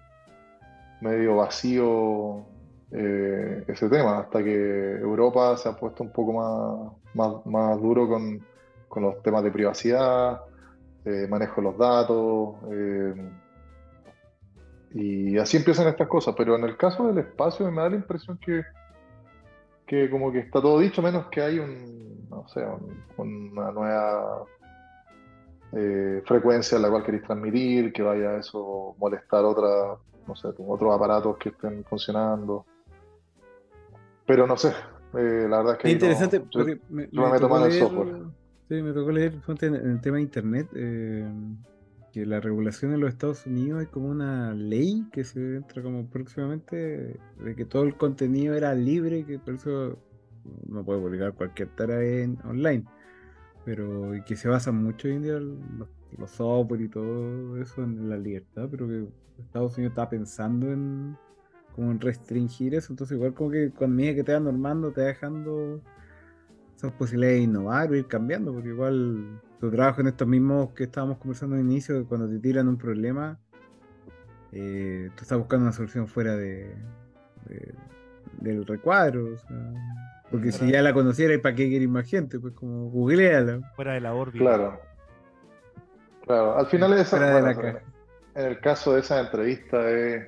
medio vacío eh, ese tema, hasta que Europa se ha puesto un poco más, más, duro con, los temas de privacidad, eh, manejo de los datos. Eh, y así empiezan estas cosas, pero en el caso del espacio me da la impresión que, que como que está todo dicho, menos que hay un, no sé, una nueva eh, frecuencia en la cual queréis transmitir, que vaya a eso molestar otra, no sé, otros aparatos que estén funcionando. Pero no sé, eh, la verdad es que. interesante, yo, me, meto el software. Sí, me tocó leer en, el tema de internet eh, que la regulación en los Estados Unidos es como una ley que se entra como próximamente de que todo el contenido era libre, que por eso no puede publicar cualquier tarea en online pero que se basa mucho hoy en día los, software y todo eso en la libertad, pero que Estados Unidos está pensando en como en restringir eso, entonces igual como que cuando medida que te va normando, te va dejando esas posibilidades de innovar o ir cambiando, porque igual tu trabajo en estos mismos que estábamos conversando al inicio, cuando te tiran un problema, eh, tú estás buscando una solución fuera de, del recuadro, o sea, porque si ya la conociera, ¿y para qué querer más gente? Pues como googleala. Fuera de la órbita. Claro. Claro, al final es en el caso de esa entrevista es,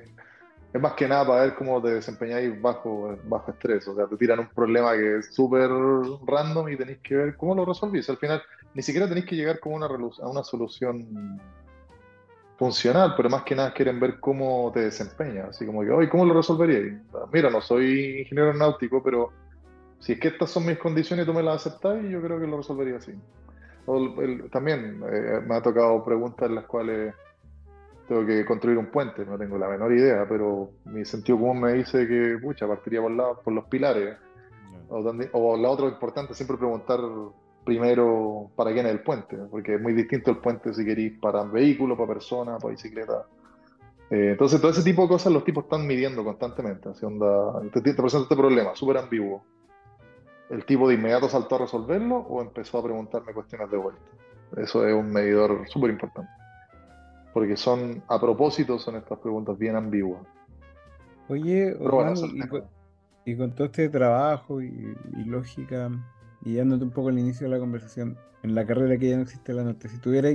es, más que nada para ver cómo te desempeñáis bajo, bajo estrés. O sea, te tiran un problema que es súper random y tenéis que ver cómo lo resolvís. Al final, ni siquiera tenéis que llegar como una, a una solución funcional, pero más que nada quieren ver cómo te desempeñas. Así como que, oye, ¿cómo lo resolveríais? Mira, no soy ingeniero náutico, pero si es que estas son mis condiciones y tú me las aceptas, yo creo que lo resolvería así. también eh, me ha tocado preguntas en las cuales tengo que construir un puente, no tengo la menor idea, pero mi sentido común me dice que, pucha, partiría por, la, por los pilares. O, la otra importante, siempre preguntar primero para quién es el puente, porque es muy distinto el puente si queréis para vehículos, para personas, para bicicleta. Eh, entonces, todo ese tipo de cosas los tipos están midiendo constantemente. Así onda, te, te presenta este problema, súper ambiguo el tipo de inmediato saltó a resolverlo o empezó a preguntarme cuestiones de vuelta. Eso es un medidor súper importante. Porque son, a propósito, son estas preguntas bien ambiguas. Oye, y, con, todo este trabajo y, lógica, y dándote un poco el inicio de la conversación, en la carrera que ya no existe la nota, si tuviera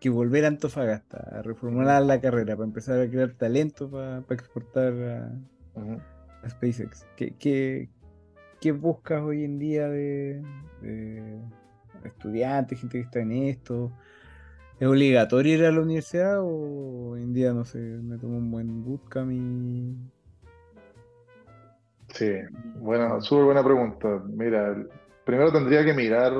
que volver a Antofagasta, a reformular la carrera, para empezar a crear talento para, exportar a, SpaceX, ¿qué, qué, ¿qué buscas hoy en día de, estudiantes, gente que está en esto? ¿Es obligatorio ir a la universidad o hoy en día, no sé, me tomo un buen bootcamp y, Sí, bueno, súper buena pregunta. Mira, primero tendría que mirar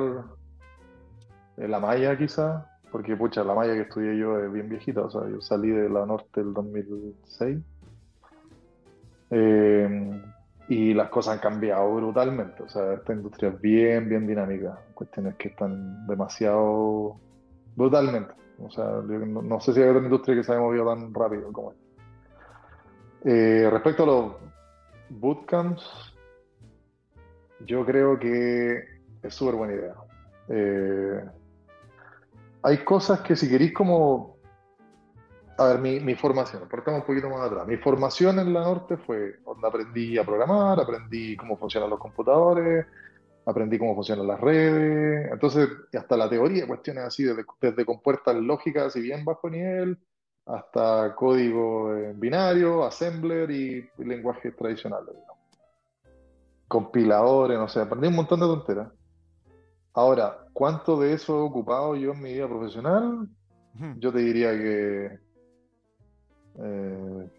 la malla quizá, porque pucha, la malla que estudié yo es bien viejita, o sea, yo salí de la norte el 2006. Eh, y las cosas han cambiado brutalmente, o sea, esta industria es bien, bien dinámica, cuestiones que están demasiado brutalmente, o sea, no, sé si hay otra industria que se haya movido tan rápido como esta. Eh, respecto a los bootcamps, yo creo que es súper buena idea. Eh, hay cosas que si queréis como... A ver, mi, mi formación, partamos un poquito más atrás. Mi formación en la Norte fue donde aprendí a programar, aprendí cómo funcionan los computadores, aprendí cómo funcionan las redes. Entonces, hasta la teoría, cuestiones así, desde, desde compuertas lógicas y bien bajo nivel, hasta código en binario, assembler y, lenguajes tradicionales. Compiladores, no sé, aprendí un montón de tonteras. Ahora, ¿cuánto de eso he ocupado yo en mi vida profesional? Yo te diría que eh,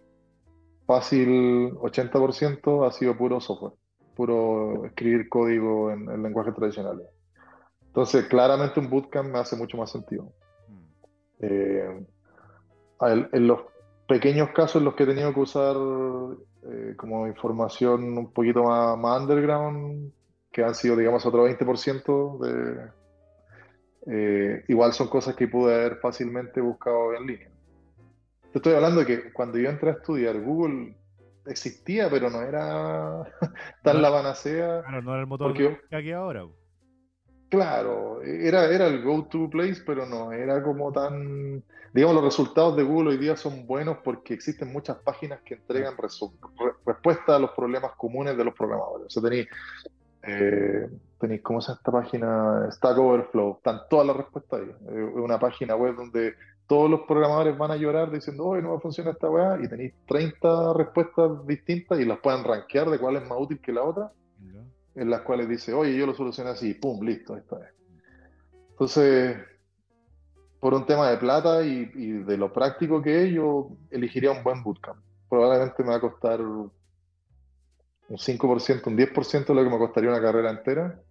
fácil 80% ha sido puro software, puro escribir código en, en lenguajes tradicionales. Entonces, claramente un bootcamp me hace mucho más sentido. Eh, en los pequeños casos en los que he tenido que usar eh, como información un poquito más, underground, que han sido, digamos, otro 20%, de, eh, igual son cosas que pude haber fácilmente buscado en línea. Te estoy hablando de que cuando yo entré a estudiar, Google existía, pero no era tan la panacea. Claro, no era el motor que aquí ahora. Claro, era, era el go-to place, pero no era como tan... Digamos, los resultados de Google hoy día son buenos porque existen muchas páginas que entregan respuestas a los problemas comunes de los programadores. O sea, tenéis, eh, tenéis ¿cómo llama esta página? Stack Overflow, están todas las respuestas ahí. Es una página web donde todos los programadores van a llorar diciendo, hoy no va a funcionar esta weá, y tenéis 30 respuestas distintas y las pueden rankear de cuál es más útil que la otra en las cuales dice, oye, yo lo solucioné así, pum, listo, esta vez. Entonces, por un tema de plata y, de lo práctico que es, yo elegiría un buen bootcamp. Probablemente me va a costar un 5%, un 10% de lo que me costaría una carrera entera.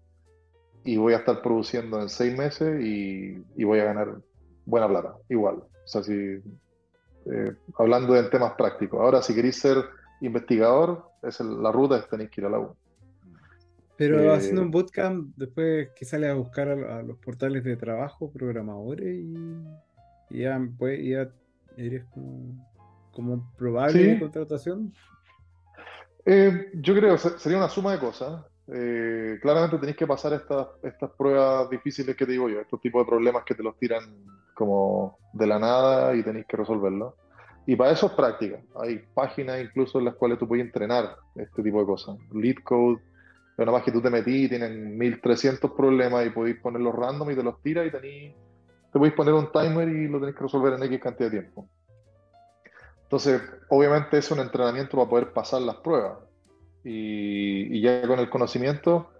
Y voy a estar produciendo en seis meses y, voy a ganar buena plata, igual. O sea, si, eh, hablando de temas prácticos. Ahora, si queréis ser investigador, es la ruta es tenéis que ir a la U. Pero eh, haciendo un bootcamp, después que sale a buscar a, los portales de trabajo, programadores, y, ya, pues, ya eres como, probable contratación. Eh, yo creo que sería una suma de cosas. Eh, claramente tenéis que pasar estas, estas pruebas difíciles que te digo yo, estos tipos de problemas que te los tiran como de la nada y tenéis que resolverlos. Y para eso es práctica. Hay páginas incluso en las cuales tú puedes entrenar este tipo de cosas. LeetCode pero nada más que tú te metí y tienen 1300 problemas y podéis ponerlos random y te los tiras y tení, te podéis poner un timer y lo tenéis que resolver en X cantidad de tiempo. Entonces, obviamente es un entrenamiento para poder pasar las pruebas. Y, ya con el conocimiento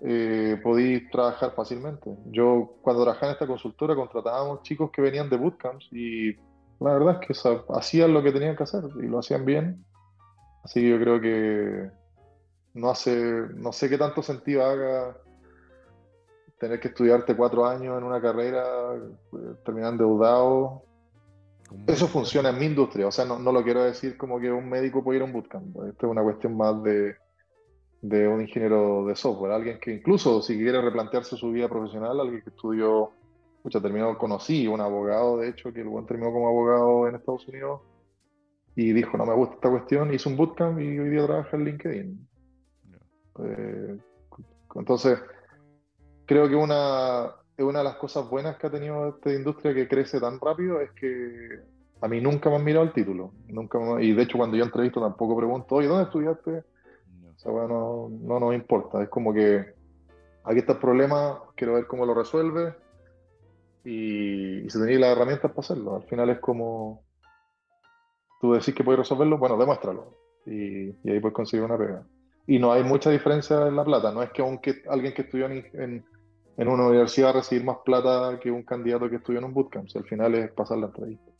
eh, podéis trabajar fácilmente. Yo cuando trabajaba en esta consultora contratábamos chicos que venían de bootcamps y la verdad es que hacían lo que tenían que hacer y lo hacían bien. Así que yo creo que no hace, no sé qué tanto sentido haga tener que estudiarte cuatro años en una carrera, eh, terminar endeudado. Eso funciona en mi industria, o sea, no, lo quiero decir como que un médico puede ir a un bootcamp. Esto es una cuestión más de, un ingeniero de software, alguien que incluso si quiere replantearse su vida profesional, alguien que estudió, mucha terminó, conocí un abogado, de hecho, que el buen terminó como abogado en Estados Unidos y dijo, no me gusta esta cuestión, hizo un bootcamp y hoy día trabaja en LinkedIn. Eh, entonces, creo que una, una de las cosas buenas que ha tenido esta industria que crece tan rápido es que a mí nunca me han mirado el título. Nunca y de hecho, cuando yo entrevisto tampoco pregunto, oye, ¿dónde estudiaste? O sea, bueno, no, nos importa. Es como que aquí está el problema, quiero ver cómo lo resuelve y, si tenéis las herramientas para hacerlo. Al final es como tú decís que puedes resolverlo, bueno, demuéstralo. Y, y ahí puedes conseguir una pega y no hay mucha diferencia en la plata. No es que, aunque alguien que estudió en, en, una universidad recibir más plata que un candidato que estudió en un bootcamp. al final es pasar la entrevista.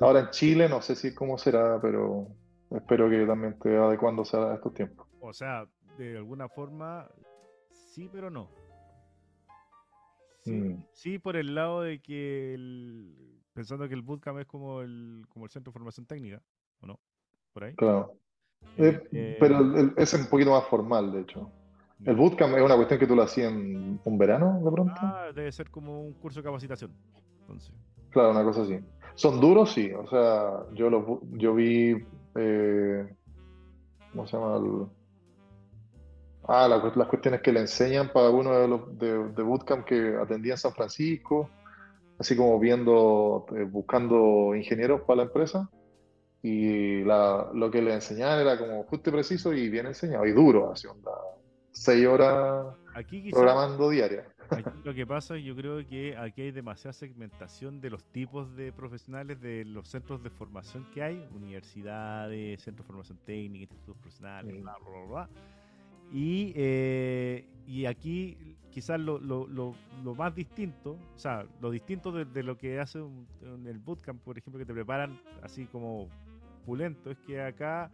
ahora en Chile no sé si cómo será, pero espero que también esté adecuándose a estos tiempos. O sea, de alguna forma, sí, pero no. Mm. Sí, por el lado de que, pensando que el bootcamp es como el, como el centro de formación técnica, ¿o no? Por ahí. Claro. Eh, eh, pero es un poquito más formal, de hecho. ¿El bootcamp es una cuestión que tú lo hacías en un verano, de pronto? Ah, debe ser como un curso de capacitación. Entonces. Claro, una cosa así. ¿Son duros? Sí. O sea, yo, lo, yo vi. Eh, ¿Cómo se llama? ah, las cuestiones que le enseñan para uno de los de, bootcamp que atendía en San Francisco. Así como viendo, eh, buscando ingenieros para la empresa. Y lo que le enseñaban era como justo y preciso y bien enseñado y duro. Así onda seis horas programando diaria. lo que pasa, yo creo que aquí hay demasiada segmentación de los tipos de profesionales de los centros de formación que hay, universidades, centros de formación técnica, institutos profesionales, bla, bla, bla. Y, eh, y aquí quizás lo, lo, lo, más distinto, o sea, lo distinto de, lo que hace en el bootcamp, por ejemplo, que te preparan así como pulento, es que acá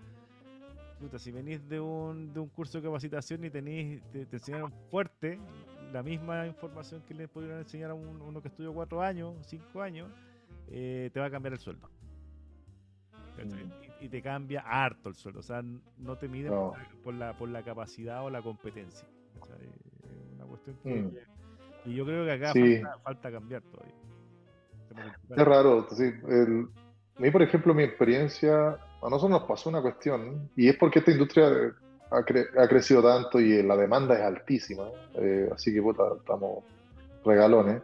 si venís de un, de un curso de capacitación y tenéis, te, enseñaron fuerte la misma información que le pudieron enseñar a uno que estudió cuatro años, cinco años, eh, te va a cambiar el sueldo. Mm. Y, te cambia harto el sueldo. O sea, no te miden por, la, por la capacidad o la competencia. es una cuestión que. Mm. Y yo creo que acá falta, cambiar todavía. Es raro. a mí, por ejemplo, mi experiencia a nosotros nos pasó una cuestión, y es porque esta industria ha, crecido tanto y la demanda es altísima, eh, así que puta, estamos regalones.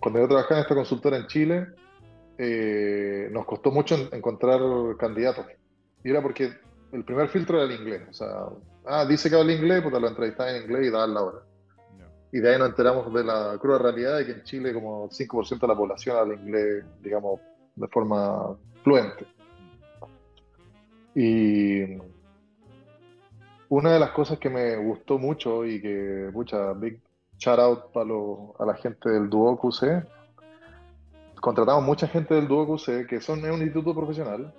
Cuando yo trabajaba en esta consultora en Chile, eh, nos costó mucho encontrar candidatos. Y era porque el primer filtro era el inglés. O sea, ah, dice que habla inglés, pues lo entrevistaba en inglés y daban la hora. Y de ahí nos enteramos de la cruda realidad de que en Chile como el 5% de la población habla inglés, digamos, de forma fluente. Y una de las cosas que me gustó mucho y que, mucha big shout out para a la gente del Duo QC, contratamos mucha gente del Duo QC que son un instituto profesional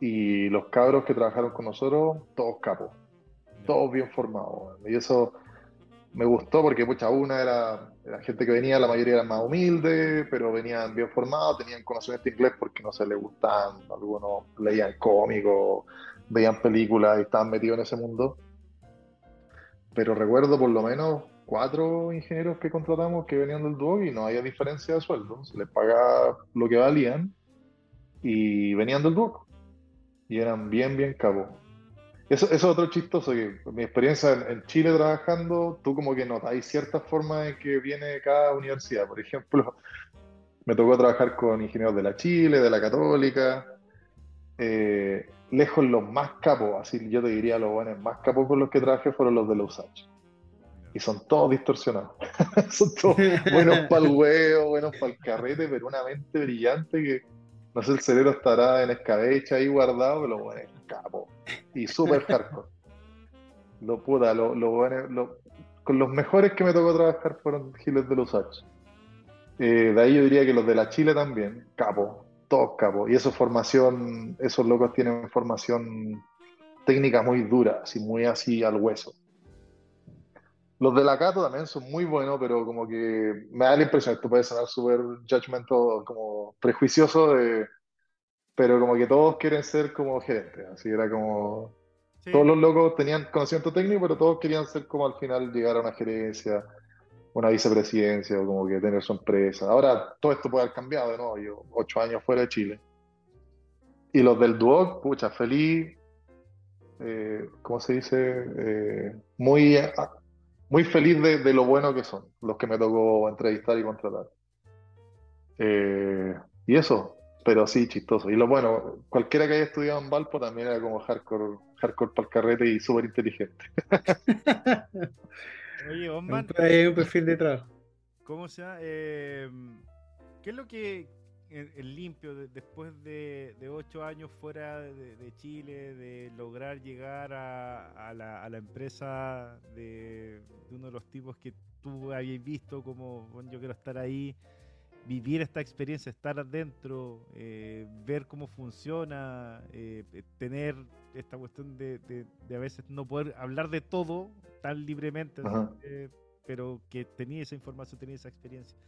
y los cabros que trabajaron con nosotros, todos capos, todos bien formados. Y eso me gustó porque mucha una era, era, gente que venía, la mayoría era más humilde, pero venían bien formados, tenían conocimiento de inglés porque no se les gustaban, algunos leían cómicos, veían películas y estaban metidos en ese mundo. Pero recuerdo por lo menos cuatro ingenieros que contratamos que venían del DUOC y no había diferencia de sueldo, se les pagaba lo que valían y venían del DUOC y eran bien, bien cabos. Eso, eso, es otro chistoso, que mi experiencia en, Chile trabajando, tú como que notas, cierta forma en que viene cada universidad. Por ejemplo, me tocó trabajar con ingenieros de la Chile, de la Católica, eh, lejos los más capos, así yo te diría los buenos más capos con los que trabajé fueron los de la USACH. Y son todos distorsionados. son todos buenos para el huevo, buenos para el carrete, pero una mente brillante que no sé, el cerebro estará en escabecha ahí guardado, pero bueno, capo. Y súper hardcore. Lo puta, lo, lo, con los mejores que me tocó trabajar fueron Giles de los H. Eh, de ahí yo diría que los de la Chile también, capo, todos capos. Y eso formación, esos locos tienen formación técnica muy dura, así muy así al hueso. Los de la Cato también son muy buenos, pero como que me da la impresión, esto puede sonar súper judgmental, como prejuicioso, de, pero como que todos quieren ser como gerentes, así era como... Todos los locos tenían conocimiento técnico, pero todos querían ser como al final llegar a una gerencia, una vicepresidencia o como que tener su empresa. Ahora todo esto puede haber cambiado nuevo, yo ocho años fuera de Chile. Y los del Duoc, pucha, feliz, eh, ¿cómo se dice? Eh, muy muy feliz de, lo bueno que son, los que me tocó entrevistar y contratar. Eh, y eso, pero sí, chistoso. Y lo bueno, cualquiera que haya estudiado en Valpo también era como hardcore, hardcore para el carrete y súper inteligente. Oye, Osman. Hay un perfil de trabajo. ¿Cómo se llama? Eh, ¿Qué es lo que, el, limpio, después de, ocho años fuera de, Chile, de lograr llegar a, la, empresa de, uno de los tipos que tú habías visto como, bueno, yo quiero estar ahí, vivir esta experiencia, estar adentro, eh, ver cómo funciona, eh, tener esta cuestión de, de, a veces no poder hablar de todo tan libremente, pero que tenía esa información, tenía esa experiencia.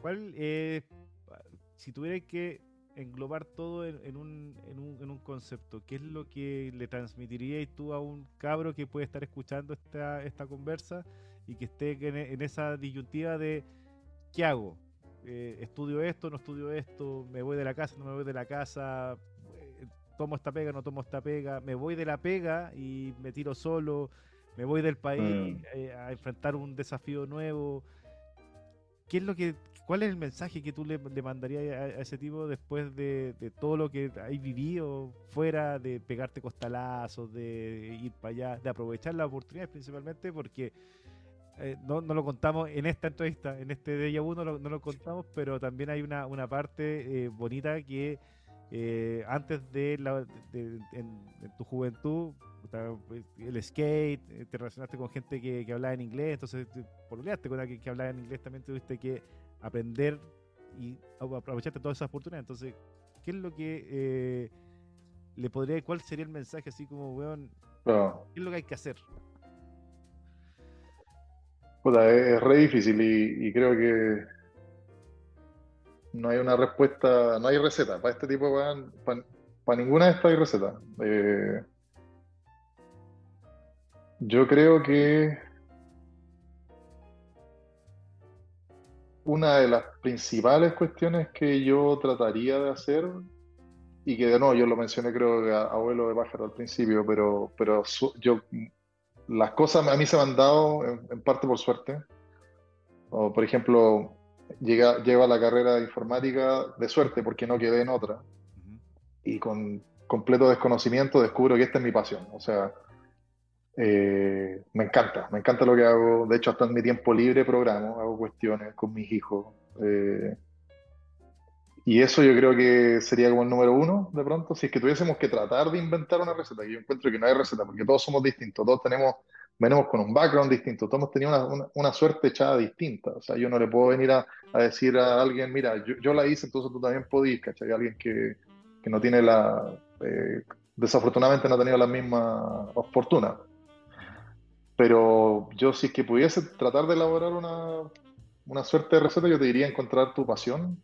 ¿Cuál, si tuviera que englobar todo en, un, en, un, en, un, concepto. ¿Qué es lo que le transmitirías tú a un cabro que puede estar escuchando esta, esta conversa y que esté en, esa disyuntiva de ¿qué hago? Eh, ¿Estudio esto, no estudio esto? ¿Me voy de la casa, no me voy de la casa? Eh, ¿Tomo esta pega, no tomo esta pega? ¿Me voy de la pega y me tiro solo? ¿Me voy del país mm. eh, a enfrentar un desafío nuevo? ¿Qué es lo que, ¿Cuál es el mensaje que tú le, mandarías a, ese tipo después de, todo lo que hay vivido fuera de pegarte costalazos, de ir para allá, de aprovechar las oportunidades principalmente? Porque eh, no, lo contamos en esta entrevista, en este Deja Vu no lo, contamos, pero también hay una, una parte eh, bonita que eh, antes de, la, en, tu juventud, el skate, te relacionaste con gente que, que hablaba en inglés, entonces pololeaste con alguien que hablaba en inglés, también tuviste que aprender y aprovecharte todas esas oportunidades. Entonces, ¿qué es lo que eh, le podría, cuál sería el mensaje así como, weón, qué es lo que hay que hacer? Es, re difícil y, creo que no hay una respuesta, no hay receta para este tipo, weón, para, ninguna de estas hay receta. Eh, yo creo que una de las principales cuestiones que yo trataría de hacer, y que de nuevo yo lo mencioné creo que a abuelo de pájaro al principio, pero, pero yo las cosas a mí se me han dado en, parte por suerte. O por ejemplo, llega, lleva la carrera de informática de suerte porque no quedé en otra. Y con completo desconocimiento descubro que esta es mi pasión. O sea, eh, me encanta, me encanta lo que hago. De hecho, hasta en mi tiempo libre programo, hago cuestiones con mis hijos. Eh, y eso yo creo que sería como el número uno de pronto. Si es que tuviésemos que tratar de inventar una receta, que yo encuentro que no hay receta, porque todos somos distintos, todos tenemos, venimos con un background distinto, todos hemos tenido una, suerte echada distinta. O sea, yo no le puedo venir a, decir a alguien, mira, yo, la hice, entonces tú también podís, ¿cachai? Alguien que, que no tiene la. Eh, desafortunadamente no ha tenido la misma fortuna. Pero yo si es que pudiese tratar de elaborar una, una suerte de receta, yo te diría encontrar tu pasión.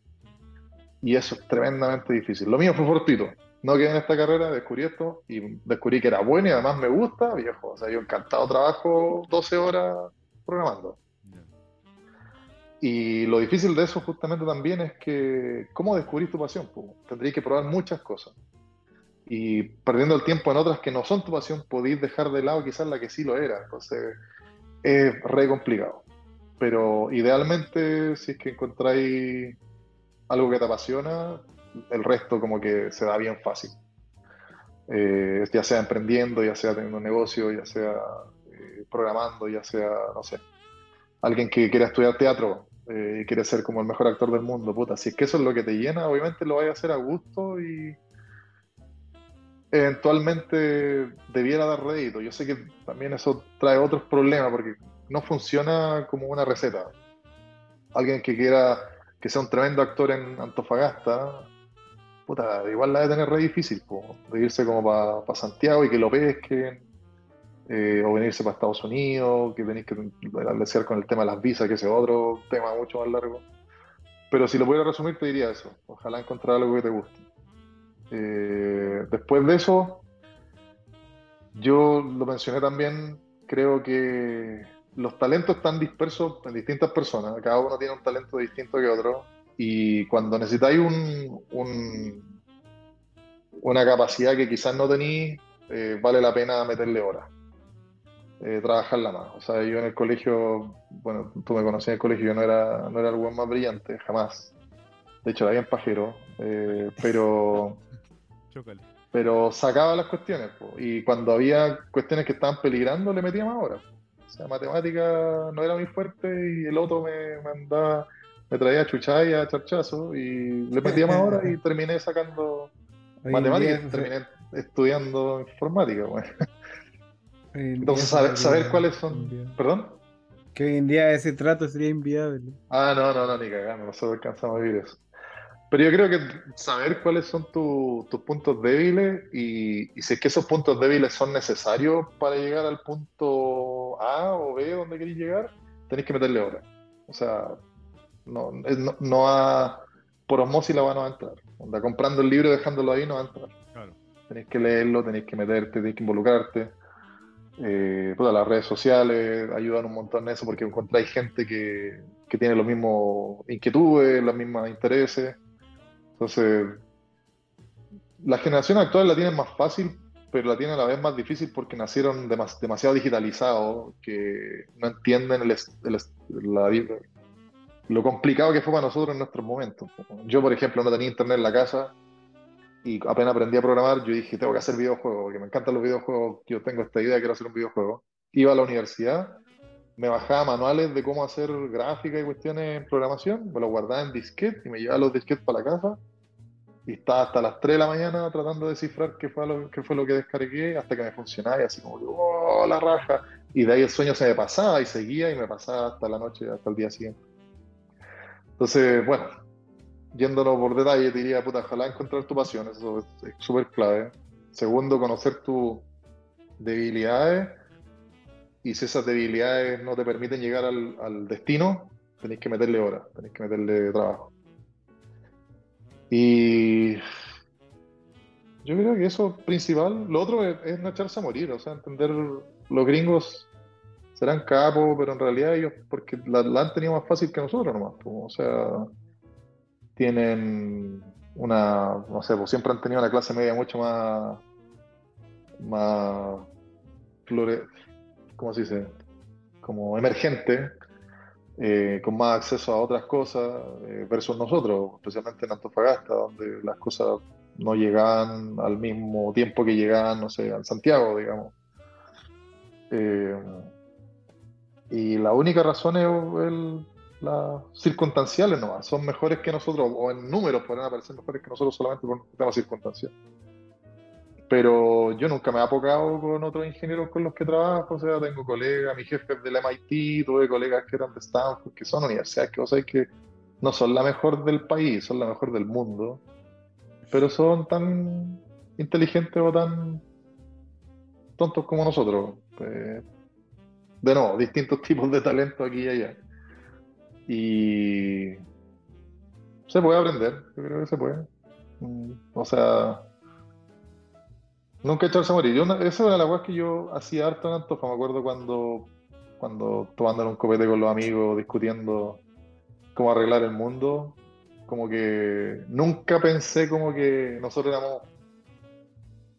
Y eso es tremendamente difícil. Lo mío fue fortuito. No quedé en esta carrera, descubrí esto y descubrí que era bueno y además me gusta, viejo. O sea, yo encantado trabajo 12 horas programando. Y lo difícil de eso justamente también es que, ¿cómo descubrir tu pasión? Pues, que probar muchas cosas y perdiendo el tiempo en otras que no son tu pasión, podéis dejar de lado quizás la que sí lo era. Entonces, es re complicado. Pero idealmente, si es que encontráis algo que te apasiona, el resto como que se da bien fácil. Eh, ya sea emprendiendo, ya sea teniendo un negocio, ya sea eh, programando, ya sea, no sé, alguien que quiera estudiar teatro eh, y quiere ser como el mejor actor del mundo, puta, si es que eso es lo que te llena, obviamente lo vais a hacer a gusto y, eventualmente debiera dar rédito. Yo sé que también eso trae otros problemas porque no funciona como una receta. Alguien que quiera que sea un tremendo actor en Antofagasta, puta, igual la de tener re difícil, de irse como para Santiago y que lo pesquen, eh, o venirse para Estados Unidos, que tenéis que establecer con el tema de las visas, que es otro tema mucho más largo. Pero si lo pudiera resumir, te diría eso. Ojalá encontrar algo que te guste. Eh, después de eso, yo lo mencioné también, creo que los talentos están dispersos en distintas personas, cada uno tiene un talento distinto que otro, y cuando necesitáis un, una capacidad que quizás no tenéis, eh, vale la pena meterle horas, eh, trabajarla más. O sea, yo en el colegio, bueno, tú me conocías en el colegio, yo no era, no era el buen más brillante, jamás. De hecho, era bien pajero, pero... Pero sacaba las cuestiones, y cuando había cuestiones que estaban peligrando, le metía más horas. O sea, matemática no era muy fuerte y el otro me, mandaba, me traía y a charchazo y le metía más horas y terminé sacando matemáticas, terminé estudiando informática. Entonces, saber, cuáles son. ¿Perdón? Que hoy en día ese trato sería inviable. Ah, no, no, no, ni cagando, nosotros alcanzamos a vivir eso. Pero yo creo que saber cuáles son tus puntos débiles y, si es que esos puntos débiles son necesarios para llegar al punto A o B donde queréis llegar, tenéis que meterle horas. O sea, no, no, no a, por osmosis la van a entrar. Onda, comprando el libro y dejándolo ahí no va a entrar. Claro. Tenéis que leerlo, tenéis que meterte, tenéis que involucrarte. Eh, todas las redes sociales ayudan un montón en eso porque encontráis gente que, que tiene los mismos inquietudes, los mismos intereses. Entonces, la generación actual la tienen más fácil, pero la tienen a la vez más difícil porque nacieron demasiado digitalizados, que no entienden lo complicado que fue para nosotros en nuestros momentos. Yo, por ejemplo, no tenía internet en la casa y apenas aprendí a programar, yo dije, tengo que hacer videojuegos, porque me encantan los videojuegos, yo tengo esta idea, quiero hacer un videojuego. Iba a la universidad, me bajaba manuales de cómo hacer gráfica y cuestiones en programación, me los guardaba en disquete y me llevaba los disquetes para la casa y estaba hasta las 3 de la mañana tratando de descifrar qué fue lo, qué fue lo que descargué hasta que me funcionaba y así como, ¡oh, la raja! Y de ahí el sueño se me pasaba y seguía y me pasaba hasta la noche, hasta el día siguiente. Entonces, bueno, yéndolo por detalle, te diría, puta, ojalá encontrar tu pasión, eso es súper clave. Segundo, conocer tus debilidades y si esas debilidades no te permiten llegar al destino, tenéis que meterle horas, tenéis que meterle trabajo. Y yo creo que eso es principal. Lo otro es, no echarse a morir, o sea, entender los gringos serán capos, pero en realidad ellos, porque la, han tenido más fácil que nosotros nomás, o sea, tienen una, no sé, pues siempre han tenido una clase media mucho más, más, flore, ¿cómo se dice? Como emergente, eh, con más acceso a otras cosas eh, versus nosotros, especialmente en Antofagasta, donde las cosas no llegan al mismo tiempo que llegan, no sé, en Santiago, digamos. Eh, y la única razón es las circunstanciales nomás, son mejores que nosotros, o en números pueden aparecer mejores que nosotros solamente por temas circunstanciales pero yo nunca me he apocado con otros ingenieros con los que trabajo, o sea, tengo colegas, mi jefe del MIT, tuve colegas que eran de Stanford, que son universidades que vos sabés que no son la mejor del país, son la mejor del mundo, pero son tan inteligentes o tan tontos como nosotros. Pues, de nuevo, distintos tipos de talento aquí y allá. Y se puede aprender, yo creo que se puede. Mm, o sea, Nunca he echarse a morir. Yo, esa era la cosa que yo hacía harto en Antofa. Me acuerdo cuando, cuando tomando un copete con los amigos, discutiendo cómo arreglar el mundo. Como que nunca pensé como que nosotros éramos,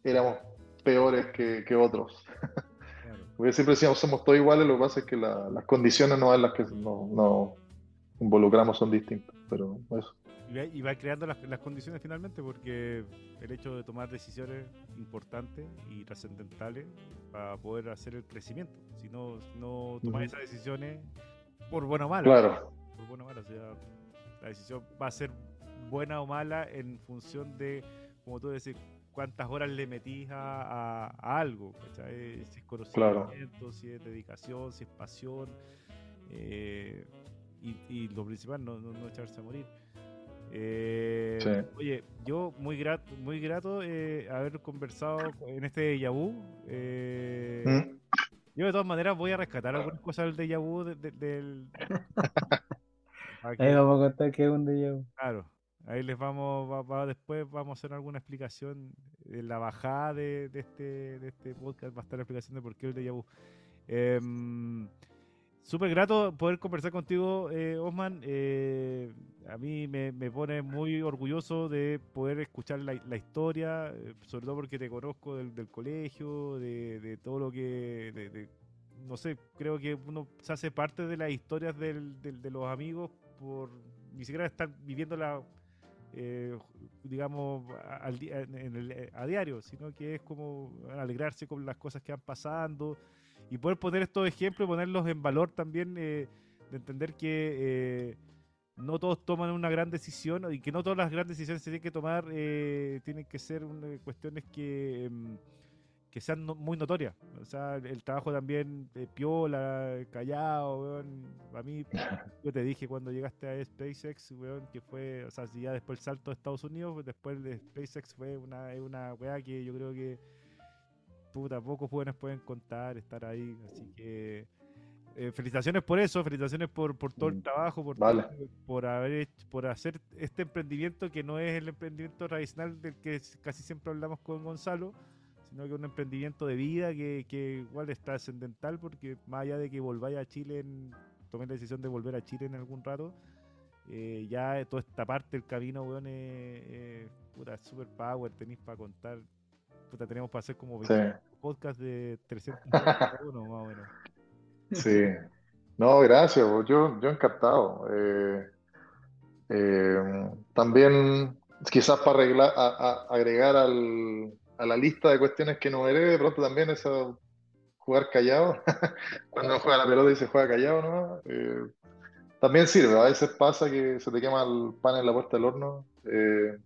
éramos peores que, otros. Porque siempre decíamos somos todos iguales, lo que pasa es que las condiciones no en las que nos involucramos son distintas. Pero eso. Y va, creando las, condiciones finalmente porque el hecho de tomar decisiones importantes y trascendentales para poder hacer el crecimiento. Si no, no tomas esas decisiones por buena o mala. Claro. Por buena o mala. O sea, la decisión va a ser buena o mala en función de, como tú decís, cuántas horas le metís a, algo. Si es conocimiento, si es dedicación, si es pasión. Eh, y, lo principal, no, no echarse a morir. Eh, oye, yo muy grato, muy grato eh, haber conversado en este Yahoo. Eh, ¿Mm? Yo de todas maneras voy a rescatar algunas cosas del Yahoo del... Ahí vamos a contar que es un déjà vu. Claro, ahí les vamos, después vamos a hacer alguna explicación de la bajada de, este, de este podcast, va a estar la explicación de por qué el déjà vu. Em, Súper grato poder conversar contigo, eh, Osman. Eh, a mí me, pone muy orgulloso de poder escuchar la, historia, eh, sobre todo porque te conozco del, colegio, de, todo lo que, no sé, creo que uno se hace parte de las historias de los amigos por ni siquiera estar viviéndola, eh, digamos, a diario, sino que es como alegrarse con las cosas que van pasando y poder poner estos ejemplos, ponerlos en valor también, eh, de entender que eh, no todos toman una gran decisión y que no todas las grandes decisiones se tienen que tomar, eh, tienen que ser cuestiones que, em, que sean muy notorias. O sea, el, trabajo también de piola, callado, weón. A mí, yo te dije cuando llegaste a SpaceX, weón, que fue, o sea, si ya después el salto de Estados Unidos, después de SpaceX fue una, una weá que yo creo que puta, pocos jóvenes pueden contar, estar ahí. Así que eh, felicitaciones por eso, felicitaciones por, por todo el mm, trabajo, por, por haber por hacer este emprendimiento que no es el emprendimiento tradicional del que casi siempre hablamos con Gonzalo, sino que es un emprendimiento de vida que, que igual es trascendental porque más allá de que volváis a Chile, en, tomé la decisión de volver a Chile en algún rato, eh, ya toda esta parte del camino, weón, es, pura super power, tenéis para contar. Puta, tenemos para hacer como podcast de 300 uno, más o menos. Sí. No, gracias, yo, yo encantado. Eh, eh, también, quizás para arreglar, agregar al, a la lista de cuestiones que no veré, de pronto también eso jugar callado, cuando uno juega la pelota y se juega callado, ¿no? Eh, también sirve, a veces pasa que se te quema el pan en la puerta del horno, eh,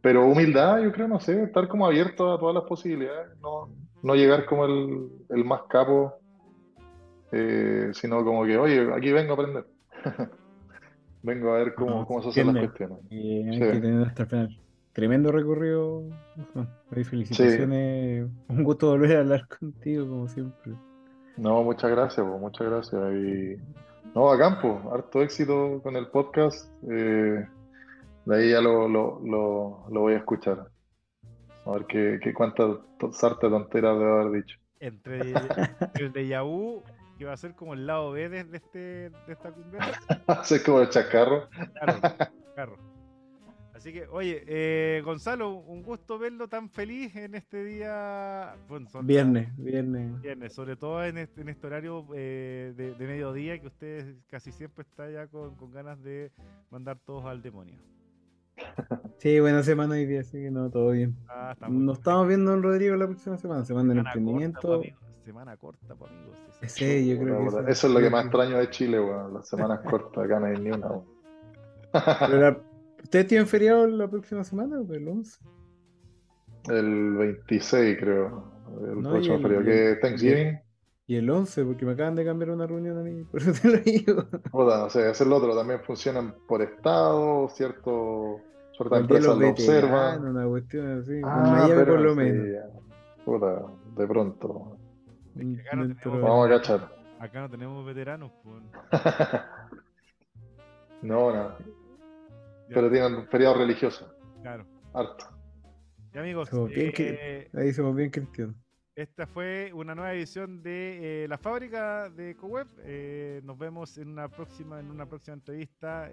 pero humildad, yo creo, no sé, estar como abierto a todas las posibilidades, no, no llegar como el, el más capo, eh, sino como que, oye, aquí vengo a aprender. vengo a ver cómo, cómo se hacen las cuestiones. Y hay que tener hasta el final. Tremendo recorrido. felicitaciones. Un gusto volver a hablar contigo, como siempre. No, muchas gracias, muchas gracias. Y no, a campo, harto éxito con el podcast. Eh, de ahí ya lo, lo, lo, lo, voy a escuchar. A ver qué, qué cuántas sartas tonteras debe haber dicho. Entre el de Yahoo, que va a ser como el lado B de, este, de esta cumbia. Va a ser como el chacarro. Claro, chacarro. Así que, oye, eh, Gonzalo, un gusto verlo tan feliz en este día. viernes, viernes. Viernes, sobre todo en este, en este horario eh, de, mediodía, que usted casi siempre está ya con, ganas de mandar todos al demonio. Sí, buena semana y día, así que no, todo bien. Ah, Nos estamos viendo en Rodrigo la próxima semana, semana del emprendimiento. semana corta, pues, amigos. Sí, yo creo que eso, es lo que más extraño de Chile, weón. Las semanas cortas, acá no hay ni una. ¿Ustedes tienen feriado la próxima semana o el 11? El 26, creo. El próximo feriado, que es Thanksgiving. Y el 11, porque me acaban de cambiar una reunión a mí, por eso te lo digo. o sea, es el otro, también funcionan por estado, cierto. Suerte empresas lo observan. Una cuestión así, ah, pero por lo menos. Puta, de pronto. Vamos a cachar. Acá no tenemos veteranos. Pues. no, no. Pero tienen un feriado religioso. Claro. Harto. Y amigos, eh, ahí somos bien cristianos. Esta fue una nueva edición de eh, La Fábrica de CoWeb. Eh, nos vemos en una próxima, en una próxima entrevista.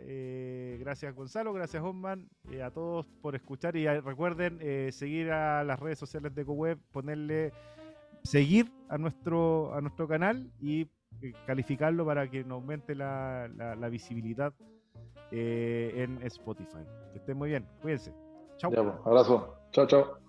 gracias Gonzalo, gracias Osman, a todos por escuchar y recuerden seguir a las redes sociales de CoWeb, ponerle seguir a nuestro, a nuestro canal y calificarlo para que nos aumente la, visibilidad eh, en Spotify. Que estén muy bien, cuídense. Chao. Pues, abrazo. Chao, chao.